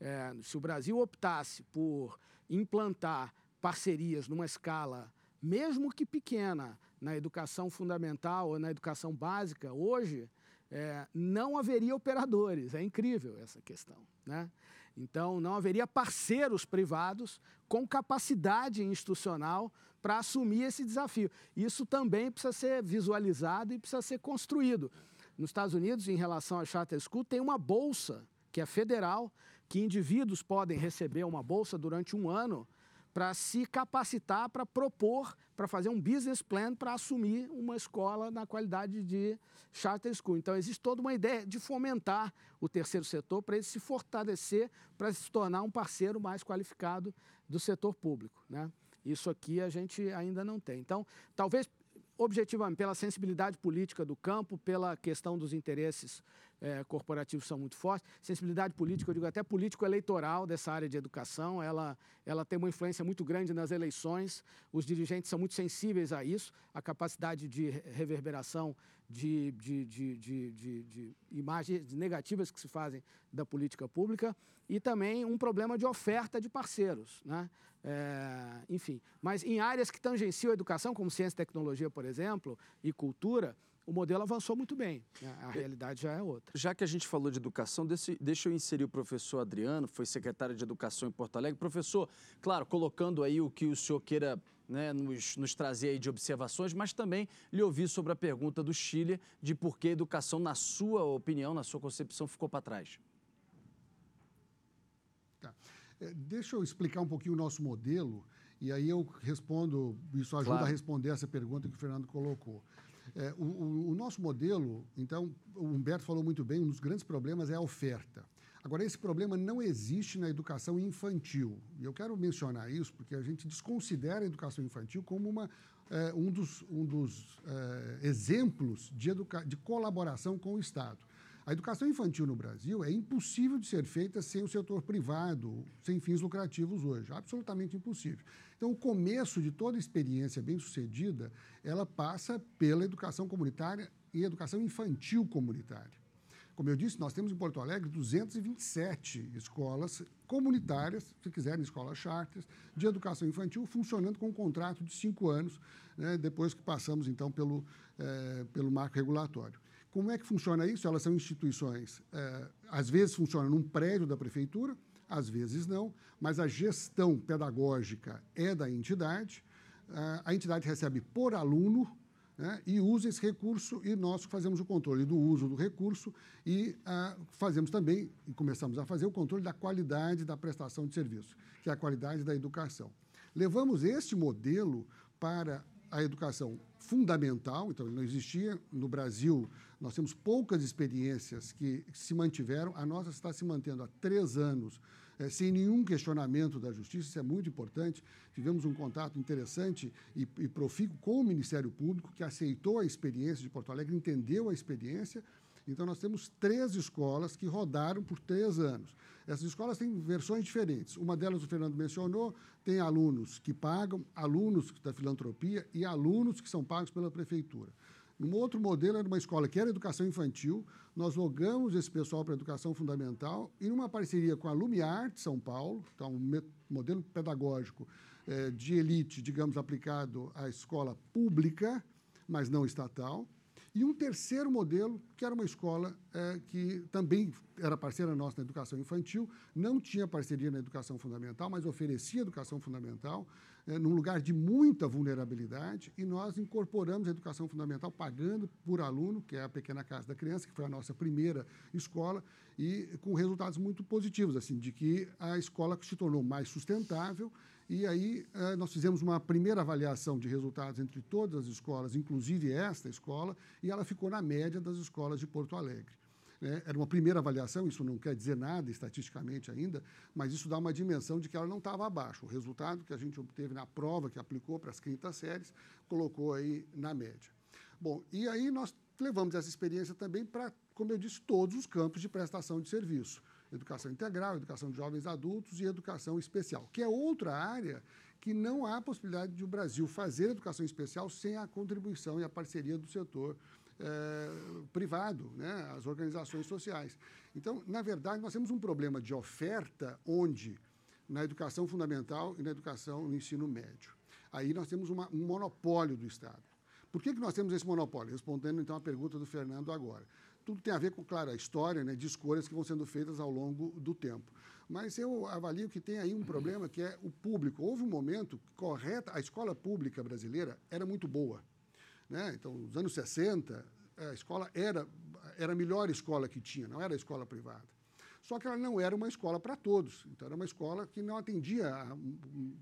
É, se o Brasil optasse por implantar parcerias numa escala, mesmo que pequena, na educação fundamental ou na educação básica, hoje é, não haveria operadores. É incrível essa questão. Né? Então, não haveria parceiros privados com capacidade institucional para assumir esse desafio. Isso também precisa ser visualizado e precisa ser construído. Nos Estados Unidos, em relação à Charter School, tem uma bolsa que é federal, que indivíduos podem receber uma bolsa durante um ano para se capacitar para propor, para fazer um business plan para assumir uma escola na qualidade de charter school. Então, existe toda uma ideia de fomentar o terceiro setor para ele se fortalecer, para se tornar um parceiro mais qualificado do setor público. Né? Isso aqui a gente ainda não tem. Então, talvez objetivamente, pela sensibilidade política do campo, pela questão dos interesses é, corporativos são muito fortes. Sensibilidade política, eu digo até político-eleitoral dessa área de educação, ela, ela tem uma influência muito grande nas eleições. Os dirigentes são muito sensíveis a isso, a capacidade de reverberação de, de, de, de, imagens negativas que se fazem da política pública e também um problema de oferta de parceiros. Né? É, enfim, mas em áreas que tangenciam a educação, como ciência e tecnologia, por exemplo, e cultura, o modelo avançou muito bem. Né? A realidade já é outra. Já que a gente falou de educação, deixa eu inserir o professor Adriano, foi secretário de Educação em Porto Alegre. Professor, claro, colocando aí o que o senhor queira né, nos, nos, trazer aí de observações, mas também lhe ouvir sobre a pergunta do Chile de por que a educação, na sua opinião, na sua concepção, ficou para trás. Tá. É, deixa eu explicar um pouquinho o nosso modelo e aí eu respondo, isso ajuda claro. a responder essa pergunta que o Fernando colocou. É, o, o, nosso modelo, então, o Humberto falou muito bem, um dos grandes problemas é a oferta. Agora, esse problema não existe na educação infantil. E eu quero mencionar isso porque a gente desconsidera a educação infantil como uma, é, um dos, um dos é, exemplos de, de colaboração com o Estado. A educação infantil no Brasil é impossível de ser feita sem o setor privado, sem fins lucrativos hoje, absolutamente impossível. Então, o começo de toda experiência bem-sucedida, ela passa pela educação comunitária e educação infantil comunitária. Como eu disse, nós temos em Porto Alegre 227 escolas comunitárias, se quiserem, escolas charters, de educação infantil, funcionando com um contrato de cinco anos, né, depois que passamos, então, pelo, é, pelo marco regulatório. Como é que funciona isso? Elas são instituições, é, às vezes funcionam num prédio da prefeitura, às vezes não, mas a gestão pedagógica é da entidade, a entidade recebe por aluno né, e usa esse recurso e nós fazemos o controle do uso do recurso e ah, fazemos também, e começamos a fazer o controle da qualidade da prestação de serviço, que é a qualidade da educação. Levamos este modelo para a educação fundamental, então ele não existia no Brasil, nós temos poucas experiências que se mantiveram, a nossa está se mantendo há três anos é, sem nenhum questionamento da Justiça, isso é muito importante. Tivemos um contato interessante e, e profícuo com o Ministério Público, que aceitou a experiência de Porto Alegre, entendeu a experiência. Então, nós temos três escolas que rodaram por três anos. Essas escolas têm versões diferentes. Uma delas, o Fernando mencionou, tem alunos que pagam, alunos da filantropia e alunos que são pagos pela prefeitura. Um outro modelo era uma escola que era educação infantil. Nós logamos esse pessoal para educação fundamental e numa parceria com a Lumiar de São Paulo, então um modelo pedagógico é, de elite, digamos, aplicado à escola pública, mas não estatal. E um terceiro modelo, que era uma escola é, que também era parceira nossa na educação infantil, não tinha parceria na educação fundamental, mas oferecia educação fundamental, é, num lugar de muita vulnerabilidade, e nós incorporamos a educação fundamental pagando por aluno, que é a Pequena Casa da Criança, que foi a nossa primeira escola, e com resultados muito positivos, assim, de que a escola se tornou mais sustentável e aí eh, nós fizemos uma primeira avaliação de resultados entre todas as escolas, inclusive esta escola, e ela ficou na média das escolas de Porto Alegre. Né? Era uma primeira avaliação, isso não quer dizer nada estatisticamente ainda, mas isso dá uma dimensão de que ela não estava abaixo. O resultado que a gente obteve na prova, que aplicou para as quintas séries, colocou aí na média. Bom, e aí nós levamos essa experiência também para, como eu disse, todos os campos de prestação de serviço educação integral, educação de jovens adultos e educação especial, que é outra área que não há possibilidade de o Brasil fazer educação especial sem a contribuição e a parceria do setor é, privado, né, as organizações sociais. Então, na verdade, nós temos um problema de oferta onde na educação fundamental e na educação no ensino médio. Aí nós temos uma, um monopólio do Estado. Por que, que nós temos esse monopólio? Respondendo então a pergunta do Fernando agora tudo tem a ver com, claro, a história né, de escolhas que vão sendo feitas ao longo do tempo. Mas eu avalio que tem aí um problema que é o público. Houve um momento correto, a escola pública brasileira era muito boa. Né? Então, nos anos 60, a escola era, era a melhor escola que tinha, não era a escola privada. Só que ela não era uma escola para todos. Então, era uma escola que não atendia,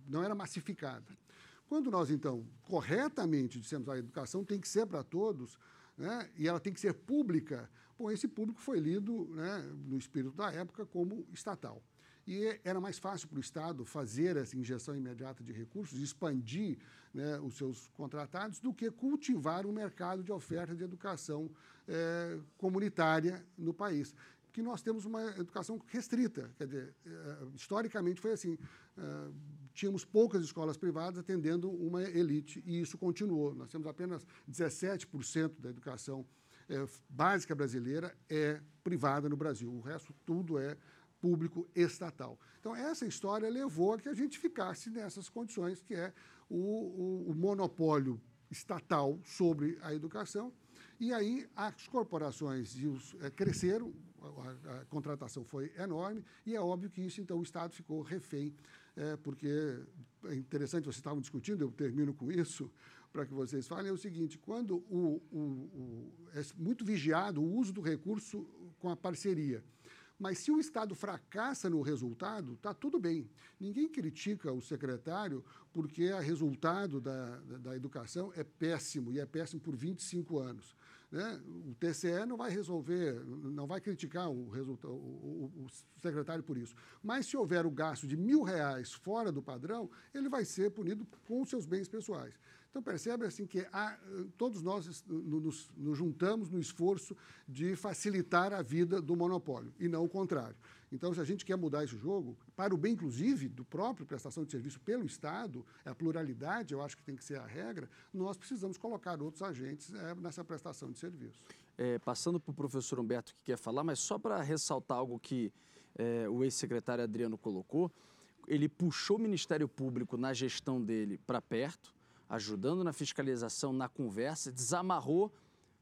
não era massificada. Quando nós, então, corretamente dissemos a educação tem que ser para todos, né, e ela tem que ser pública, bom, esse público foi lido, né, no espírito da época, como estatal. E era mais fácil para o Estado fazer essa injeção imediata de recursos, expandir né, os seus contratados, do que cultivar um mercado de oferta de educação é, comunitária no país. Que nós temos uma educação restrita, quer dizer, é, historicamente foi assim. Tínhamos poucas escolas privadas atendendo uma elite, e isso continuou. Nós temos apenas 17% da educação é, básica brasileira é privada no Brasil. O resto tudo é público estatal. Então, essa história levou a que a gente ficasse nessas condições, que é o, o, o monopólio estatal sobre a educação. E aí as corporações os, é, cresceram, a, a, contratação foi enorme, e é óbvio que isso, então, o Estado ficou refém, é, porque é interessante, vocês estavam discutindo, eu termino com isso, para que vocês falem, é o seguinte, quando o, o, é muito vigiado o uso do recurso com a parceria, mas se o Estado fracassa no resultado, está tudo bem. Ninguém critica o secretário porque o resultado da, da, da, educação é péssimo, e é péssimo por 25 anos. Né? O TCE não vai resolver, não vai criticar o, o, o secretário por isso. Mas se houver o gasto de mil reais fora do padrão, ele vai ser punido com os seus bens pessoais. Então, percebe assim que há, todos nós nos, nos, juntamos no esforço de facilitar a vida do monopólio, e não o contrário. Então, se a gente quer mudar esse jogo, para o bem, inclusive, do próprio prestação de serviço pelo Estado, a pluralidade, eu acho que tem que ser a regra, nós precisamos colocar outros agentes é, nessa prestação de serviço. É, passando para o professor Humberto que quer falar, mas só para ressaltar algo que é, o ex-secretário Adriano colocou, ele puxou o Ministério Público na gestão dele para perto, ajudando na fiscalização, na conversa, desamarrou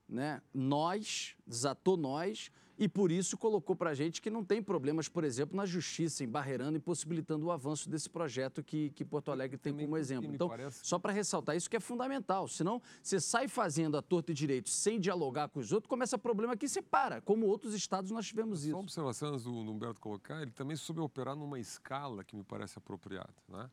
né, nós, desatou nós, e por isso colocou para a gente que não tem problemas, por exemplo, na justiça, embarreirando e possibilitando o avanço desse projeto que, que Porto Alegre tem como exemplo. Então, parece... só para ressaltar isso que é fundamental, senão você sai fazendo a torta e direito sem dialogar com os outros, começa problema que você para, como outros estados nós tivemos isso. Só uma observação do Humberto colocar, ele também soube operar numa escala que me parece apropriada, né?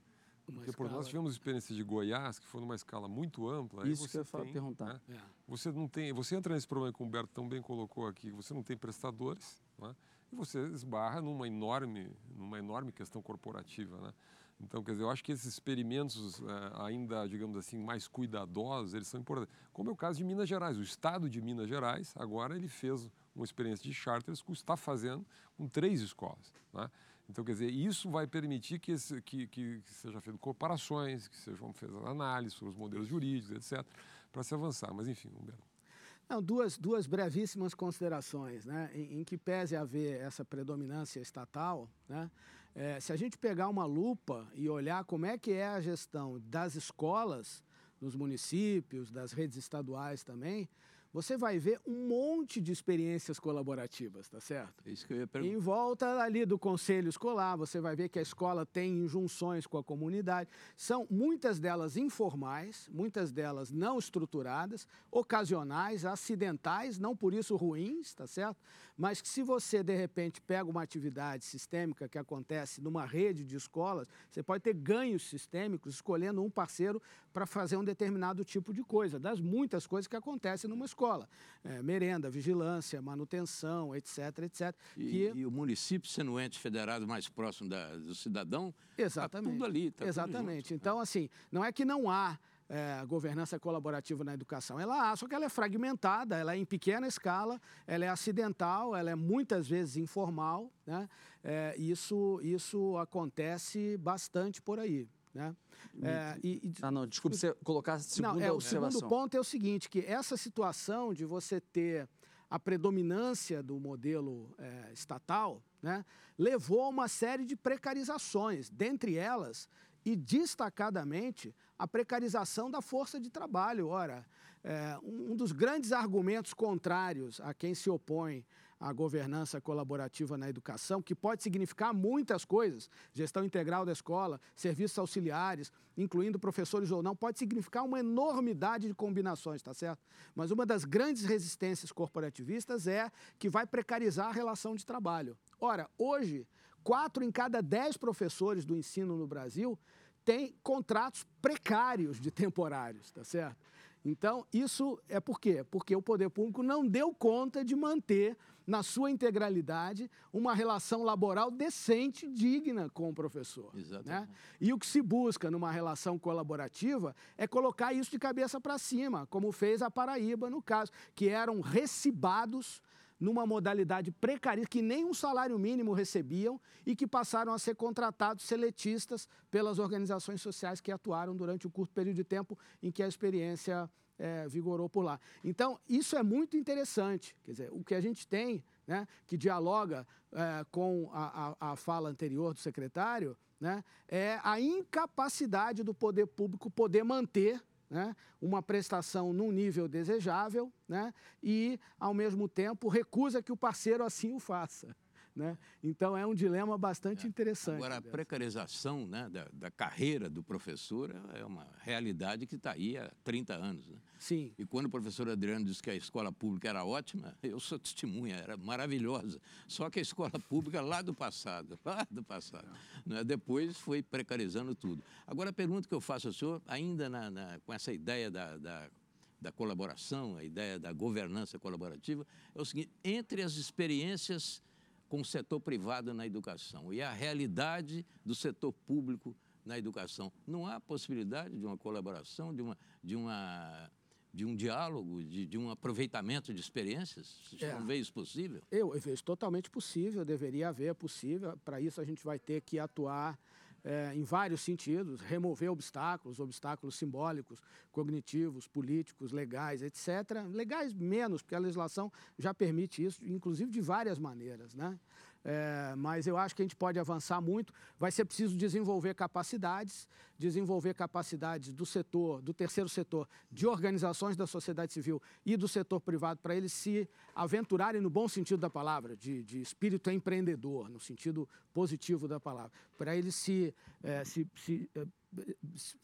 Porque por nós tivemos experiência de Goiás, que foi numa escala muito ampla. Isso que eu ia perguntar. Né? É. Você não tem, você entra nesse problema que o Humberto tão bem colocou aqui, você não tem prestadores, né? e você esbarra numa enorme, numa enorme questão corporativa, né? Então, quer dizer, eu acho que esses experimentos é, ainda, digamos assim, mais cuidadosos, eles são importantes. Como é o caso de Minas Gerais. O Estado de Minas Gerais, agora, ele fez uma experiência de charters que está fazendo com três escolas. Né? Então, quer dizer, isso vai permitir que, esse, que, que, seja feito comparações, que sejam feitas análises sobre os modelos jurídicos, etc., para se avançar. Mas, enfim, Humberto. Não, duas, duas brevíssimas considerações. Né? Em, em que pese haver essa predominância estatal, né? É, se a gente pegar uma lupa e olhar como é que é a gestão das escolas nos municípios, das redes estaduais também, você vai ver um monte de experiências colaborativas, tá certo? É isso que eu ia perguntar. Em volta ali do conselho escolar, você vai ver que a escola tem injunções com a comunidade. São muitas delas informais, muitas delas não estruturadas, ocasionais, acidentais, não por isso ruins, tá certo? Mas que se você, de repente, pega uma atividade sistêmica que acontece numa rede de escolas, você pode ter ganhos sistêmicos escolhendo um parceiro para fazer um determinado tipo de coisa, das muitas coisas que acontecem numa escola. É, merenda, vigilância, manutenção, etc, etc. E, que... e o município sendo o ente federado mais próximo da, do cidadão, está tudo ali. Tá Exatamente. Junto, né? então, assim, não é que não há é, governança colaborativa na educação. Ela há, só que ela é fragmentada, ela é em pequena escala, ela é acidental, ela é muitas vezes informal. Né? É, isso, isso acontece bastante por aí. Né? É, e, e, ah, não, desculpe você colocar a segunda não, é, O segundo ponto é o seguinte, que essa situação de você ter a predominância do modelo é, estatal né, levou a uma série de precarizações, dentre elas, e destacadamente, a precarização da força de trabalho. Ora, é, um dos grandes argumentos contrários a quem se opõe a governança colaborativa na educação, que pode significar muitas coisas, gestão integral da escola, serviços auxiliares, incluindo professores ou não, pode significar uma enormidade de combinações, tá certo? Mas uma das grandes resistências corporativistas é que vai precarizar a relação de trabalho. Ora, hoje, quatro em cada dez professores do ensino no Brasil têm contratos precários de temporários, tá certo? Então, isso é por quê? Porque o poder público não deu conta de manter, na sua integralidade, uma relação laboral decente, digna com o professor. Exatamente. Né? E o que se busca numa relação colaborativa é colocar isso de cabeça para cima, como fez a Paraíba, no caso, que eram recibados numa modalidade precária, que nem um salário mínimo recebiam e que passaram a ser contratados seletistas pelas organizações sociais que atuaram durante o curto período de tempo em que a experiência é, vigorou por lá. Então, isso é muito interessante. Quer dizer, o que a gente tem, né, que dialoga é, com a, a, a fala anterior do secretário, né, é a incapacidade do poder público poder manter né, uma prestação num nível desejável né, e, ao mesmo tempo, recusa que o parceiro assim o faça. Né? Então, é um dilema bastante é. interessante. Agora, a dessa. precarização né, da, da, carreira do professor é uma realidade que está aí há 30 anos. Né? Sim. E quando o professor Adriano disse que a escola pública era ótima, eu sou testemunha, era maravilhosa. Só que a escola pública lá do passado, lá do passado. Né? Depois foi precarizando tudo. Agora, a pergunta que eu faço ao senhor, ainda na, na, com essa ideia da, da da colaboração, a ideia da governança colaborativa, é o seguinte: entre as experiências com o setor privado na educação e a realidade do setor público na educação. Não há possibilidade de uma colaboração, de, uma, de, uma, de um diálogo, de, de um aproveitamento de experiências? Você é. não vê isso possível? Eu, eu vejo totalmente possível, deveria haver possível. Para isso, a gente vai ter que atuar é, em vários sentidos, remover obstáculos, obstáculos simbólicos, cognitivos, políticos, legais, etc. Legais menos, porque a legislação já permite isso, inclusive de várias maneiras, né? É, mas eu acho que a gente pode avançar muito. Vai ser preciso desenvolver capacidades, desenvolver capacidades do setor, do terceiro setor, de organizações da sociedade civil e do setor privado, para eles se aventurarem no bom sentido da palavra, de, de espírito empreendedor, no sentido positivo da palavra, para eles se, é, se, se é,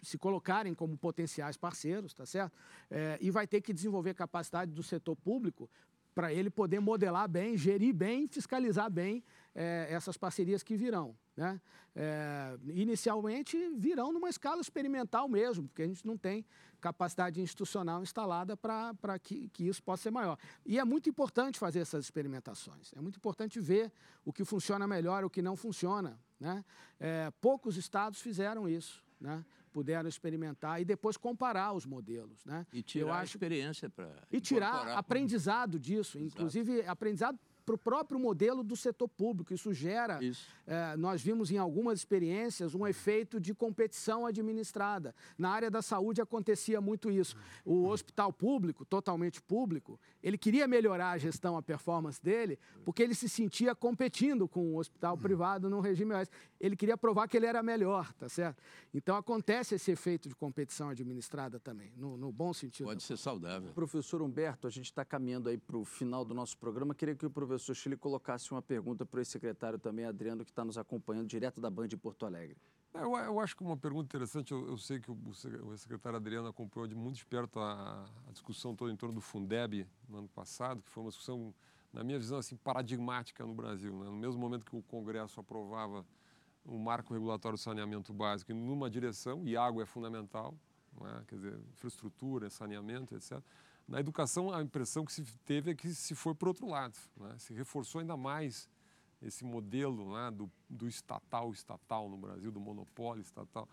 se colocarem como potenciais parceiros, tá certo? É, e vai ter que desenvolver capacidade do setor público para ele poder modelar bem, gerir bem, fiscalizar bem é, essas parcerias que virão. Né? É, inicialmente virão numa escala experimental mesmo, porque a gente não tem capacidade institucional instalada para que, que isso possa ser maior. E é muito importante fazer essas experimentações, é muito importante ver o que funciona melhor, o que não funciona. Né? É, poucos estados fizeram isso. Né? Puderam experimentar e depois comparar os modelos. Né? E tirar Eu acho... a experiência para. E tirar aprendizado disso, Exato. inclusive aprendizado para o próprio modelo do setor público. Isso gera, Isso. É, nós vimos em algumas experiências, um efeito de competição administrada. Na área da saúde acontecia muito isso. O hospital público, totalmente público, ele queria melhorar a gestão, a performance dele, porque ele se sentia competindo com o hospital privado no regime OS. Ele queria provar que ele era melhor, tá certo? Então acontece esse efeito de competição administrada também, no, no bom sentido. Pode ser saudável. Professor Humberto, a gente está caminhando aí para o final do nosso programa. Queria que o professor professor Chile colocasse uma pergunta para o ex-secretário também, Adriano, que está nos acompanhando direto da Band de Porto Alegre. É, eu, eu, acho que uma pergunta interessante, eu, eu sei que o, o ex-secretário Adriano acompanhou de muito esperto a, a, discussão toda em torno do Fundeb no ano passado, que foi uma discussão, na minha visão, assim, paradigmática no Brasil. Né? No mesmo momento que o Congresso aprovava o marco regulatório do saneamento básico numa direção, e água é fundamental, é? quer dizer, infraestrutura, saneamento, etc., na educação, a impressão que se teve é que se foi para o outro lado, né? se reforçou ainda mais esse modelo né, do, do estatal estatal no Brasil, do monopólio estatal.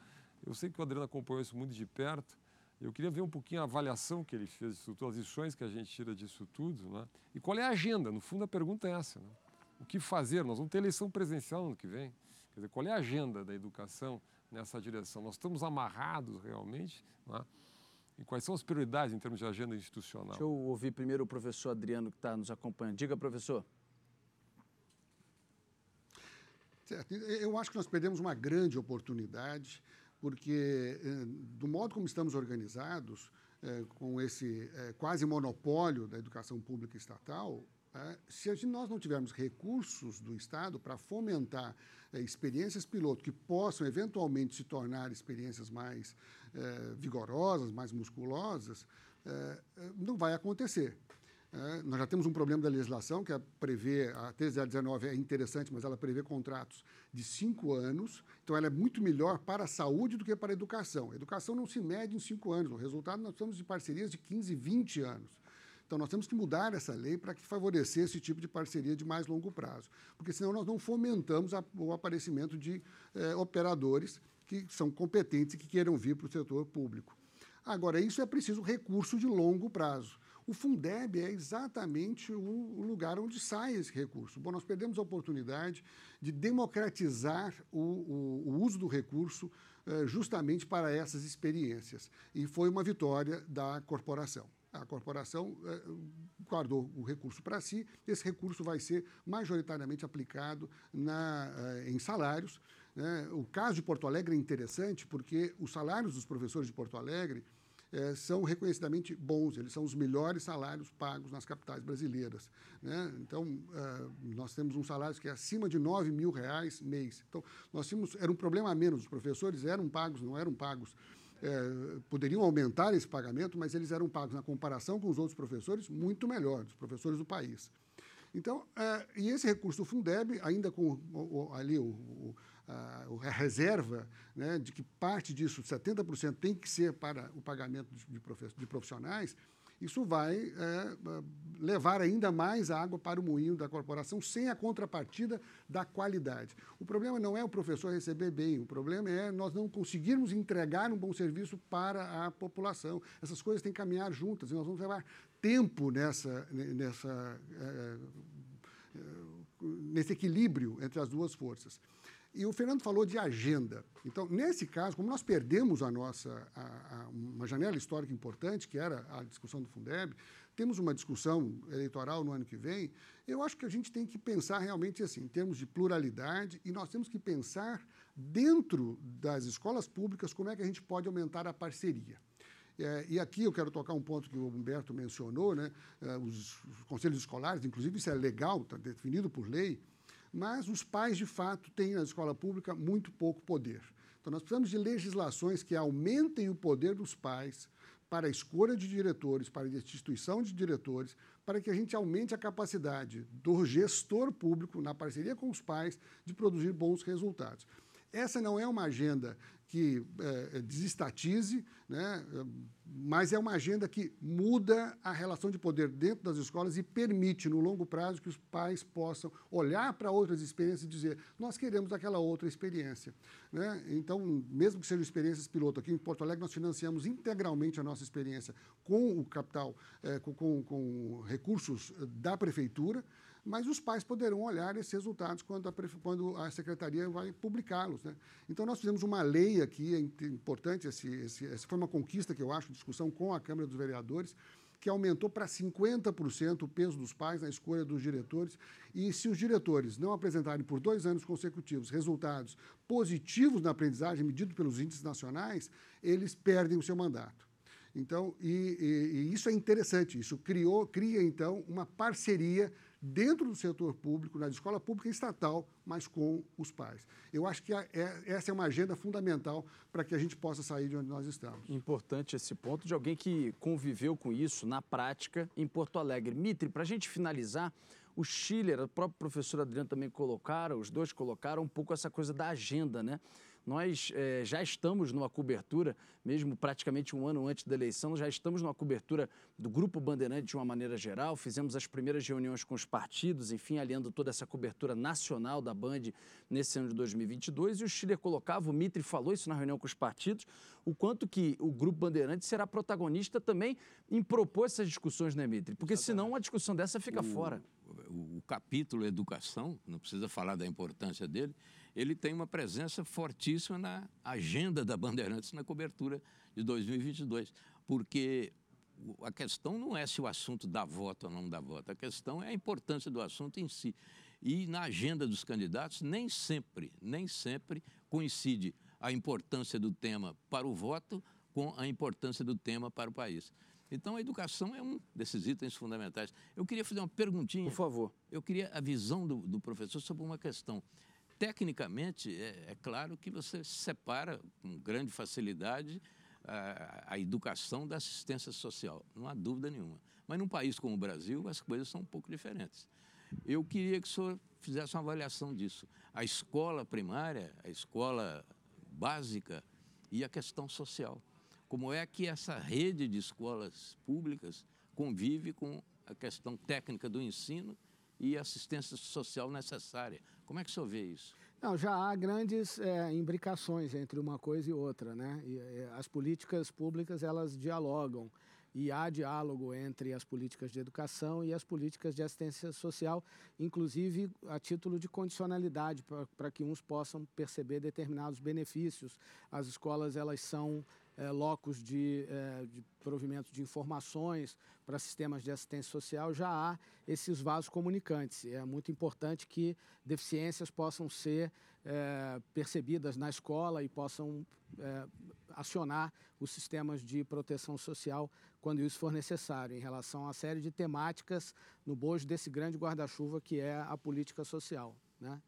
Eu sei que o Adriano acompanhou isso muito de perto. Eu queria ver um pouquinho a avaliação que ele fez disso tudo, as lições que a gente tira disso tudo, né? E qual é a agenda? No fundo, a pergunta é essa, né? O que fazer? Nós vamos ter eleição presidencial no ano que vem. Quer dizer, qual é a agenda da educação nessa direção? Nós estamos amarrados realmente, né? E quais são as prioridades em termos de agenda institucional? Deixa eu ouvir primeiro o professor Adriano, que está nos acompanhando. Diga, professor. Certo. Eu acho que nós perdemos uma grande oportunidade, porque, eh, do modo como estamos organizados, eh, com esse eh, quase monopólio da educação pública estatal, se nós não tivermos recursos do Estado para fomentar é, experiências piloto que possam eventualmente se tornar experiências mais é, vigorosas, mais musculosas, é, não vai acontecer. É, nós já temos um problema da legislação que é prevê, a 1319 é interessante, mas ela prevê contratos de cinco anos, então ela é muito melhor para a saúde do que para a educação. A educação não se mede em cinco anos, o resultado nós estamos de parcerias de 15, 20 anos. Então, nós temos que mudar essa lei para que favorecer esse tipo de parceria de mais longo prazo, porque senão nós não fomentamos a, o aparecimento de eh, operadores que são competentes e que queiram vir para o setor público. Agora, isso é preciso recurso de longo prazo. O Fundeb é exatamente o lugar onde sai esse recurso. Bom, nós perdemos a oportunidade de democratizar o, o, o uso do recurso eh, justamente para essas experiências. E foi uma vitória da corporação a corporação eh, guardou o recurso para si, esse recurso vai ser majoritariamente aplicado na, eh, em salários. Né? O caso de Porto Alegre é interessante porque os salários dos professores de Porto Alegre eh, são reconhecidamente bons, eles são os melhores salários pagos nas capitais brasileiras. Né? Então, nós temos um salário que é acima de 9 mil reais mês. Então, nós tínhamos, era um problema a menos, os professores eram pagos, não eram pagos é, poderiam aumentar esse pagamento, mas eles eram pagos na comparação com os outros professores muito melhor, os professores do país. Então, é, e esse recurso do Fundeb, ainda com o, o, ali o, a, a, reserva né, de que parte disso, 70%, tem que ser para o pagamento de, de profissionais, isso vai é, levar ainda mais água para o moinho da corporação sem a contrapartida da qualidade. O problema não é o professor receber bem, o problema é nós não conseguirmos entregar um bom serviço para a população. Essas coisas têm que caminhar juntas e nós vamos levar tempo nessa, nessa, é, é, nesse equilíbrio entre as duas forças. E o Fernando falou de agenda. Então, nesse caso, como nós perdemos a nossa a, a, uma janela histórica importante, que era a discussão do Fundeb, temos uma discussão eleitoral no ano que vem, eu acho que a gente tem que pensar realmente assim, em termos de pluralidade, e nós temos que pensar dentro das escolas públicas como é que a gente pode aumentar a parceria. É, e aqui eu quero tocar um ponto que o Humberto mencionou, né? É, os, os conselhos escolares, inclusive isso é legal, está definido por lei, mas os pais, de fato, têm na escola pública muito pouco poder. Então, nós precisamos de legislações que aumentem o poder dos pais para a escolha de diretores, para a destituição de diretores, para que a gente aumente a capacidade do gestor público, na parceria com os pais, de produzir bons resultados. Essa não é uma agenda que é, desestatize, né, mas é uma agenda que muda a relação de poder dentro das escolas e permite, no longo prazo, que os pais possam olhar para outras experiências e dizer: nós queremos aquela outra experiência. Né? Então, mesmo que sejam experiências piloto, aqui em Porto Alegre nós financiamos integralmente a nossa experiência com o capital, é, com, com, com recursos da prefeitura mas os pais poderão olhar esses resultados quando a, quando a secretaria vai publicá-los. Né? Então, nós fizemos uma lei aqui, é importante, esse, esse, essa foi uma conquista que eu acho, discussão com a Câmara dos Vereadores, que aumentou para 50% o peso dos pais na escolha dos diretores. E se os diretores não apresentarem por dois anos consecutivos resultados positivos na aprendizagem, medido pelos índices nacionais, eles perdem o seu mandato. Então, e, e, e isso é interessante, isso criou, cria, então, uma parceria dentro do setor público, na escola pública e estatal, mas com os pais. Eu acho que é, essa é uma agenda fundamental para que a gente possa sair de onde nós estamos. Importante esse ponto de alguém que conviveu com isso na prática em Porto Alegre. Mitre, para a gente finalizar, o Schiller, o próprio professor Adriano também colocaram, os dois colocaram um pouco essa coisa da agenda, né? Nós é, já estamos numa cobertura, mesmo praticamente um ano antes da eleição, já estamos numa cobertura do Grupo Bandeirante de uma maneira geral. Fizemos as primeiras reuniões com os partidos, enfim, aliando toda essa cobertura nacional da Band nesse ano de 2022. E o Chile colocava, o Mitre falou isso na reunião com os partidos, o quanto que o Grupo Bandeirante será protagonista também em propor essas discussões, né, Mitre? Porque senão uma discussão dessa fica o, fora. O, capítulo educação, não precisa falar da importância dele, ele tem uma presença fortíssima na agenda da Bandeirantes na cobertura de 2022, porque a questão não é se o assunto dá voto ou não dá voto, a questão é a importância do assunto em si. E na agenda dos candidatos, nem sempre, nem sempre coincide a importância do tema para o voto com a importância do tema para o país. Então, a educação é um desses itens fundamentais. Eu queria fazer uma perguntinha. Por favor. Eu queria a visão do, do professor sobre uma questão. Tecnicamente, é, é, claro que você separa com grande facilidade a, a, educação da assistência social, não há dúvida nenhuma. Mas num país como o Brasil, as coisas são um pouco diferentes. Eu queria que o senhor fizesse uma avaliação disso. A escola primária, a escola básica e a questão social. Como é que essa rede de escolas públicas convive com a questão técnica do ensino e assistência social necessária? Como é que o senhor vê isso? Não, já há grandes é, imbricações entre uma coisa e outra, né? E, é, as políticas públicas elas dialogam e há diálogo entre as políticas de educação e as políticas de assistência social, inclusive a título de condicionalidade para que uns possam perceber determinados benefícios. As escolas elas são é, locos de, é, de provimento de informações para sistemas de assistência social, já há esses vasos comunicantes. É muito importante que deficiências possam ser é, percebidas na escola e possam é, acionar os sistemas de proteção social quando isso for necessário, em relação a série de temáticas no bojo desse grande guarda-chuva que é a política social. Né?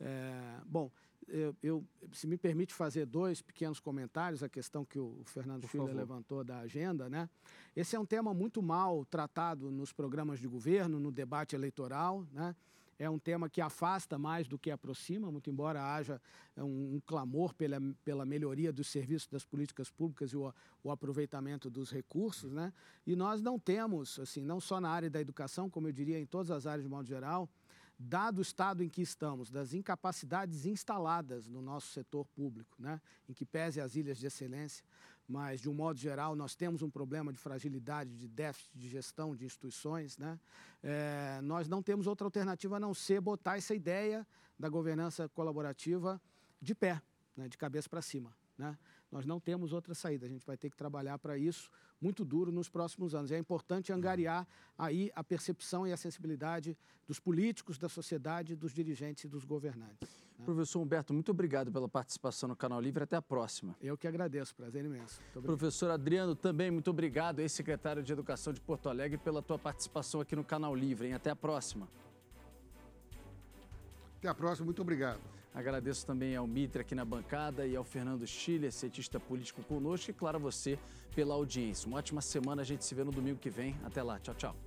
É, bom, eu, eu, se me permite fazer dois pequenos comentários, a questão que o Fernando Filho levantou da agenda, né? Esse é um tema muito mal tratado nos programas de governo, no debate eleitoral, né? É um tema que afasta mais do que aproxima, muito embora haja um, um clamor pela, pela melhoria dos serviços das políticas públicas e o, o aproveitamento dos recursos, né? E nós não temos, assim, não só na área da educação, como eu diria em todas as áreas de modo geral, dado o estado em que estamos, das incapacidades instaladas no nosso setor público, né, em que pese as ilhas de excelência, mas de um modo geral nós temos um problema de fragilidade, de déficit de gestão de instituições, né, é, nós não temos outra alternativa a não ser botar essa ideia da governança colaborativa de pé, né, de cabeça para cima. Né? Nós não temos outra saída, a gente vai ter que trabalhar para isso muito duro nos próximos anos. E é importante angariar aí a percepção e a sensibilidade dos políticos, da sociedade, dos dirigentes e dos governantes. Né? Professor Humberto, muito obrigado pela participação no Canal Livre. Até a próxima. Eu que agradeço, prazer imenso. Professor Adriano, também muito obrigado, ex-secretário de Educação de Porto Alegre, pela tua participação aqui no Canal Livre. Hein? Até a próxima. Até a próxima, muito obrigado. Agradeço também ao Mitre aqui na bancada e ao Fernando Chile, cientista político conosco, e claro a você pela audiência. Uma ótima semana, a gente se vê no domingo que vem. Até lá, tchau, tchau.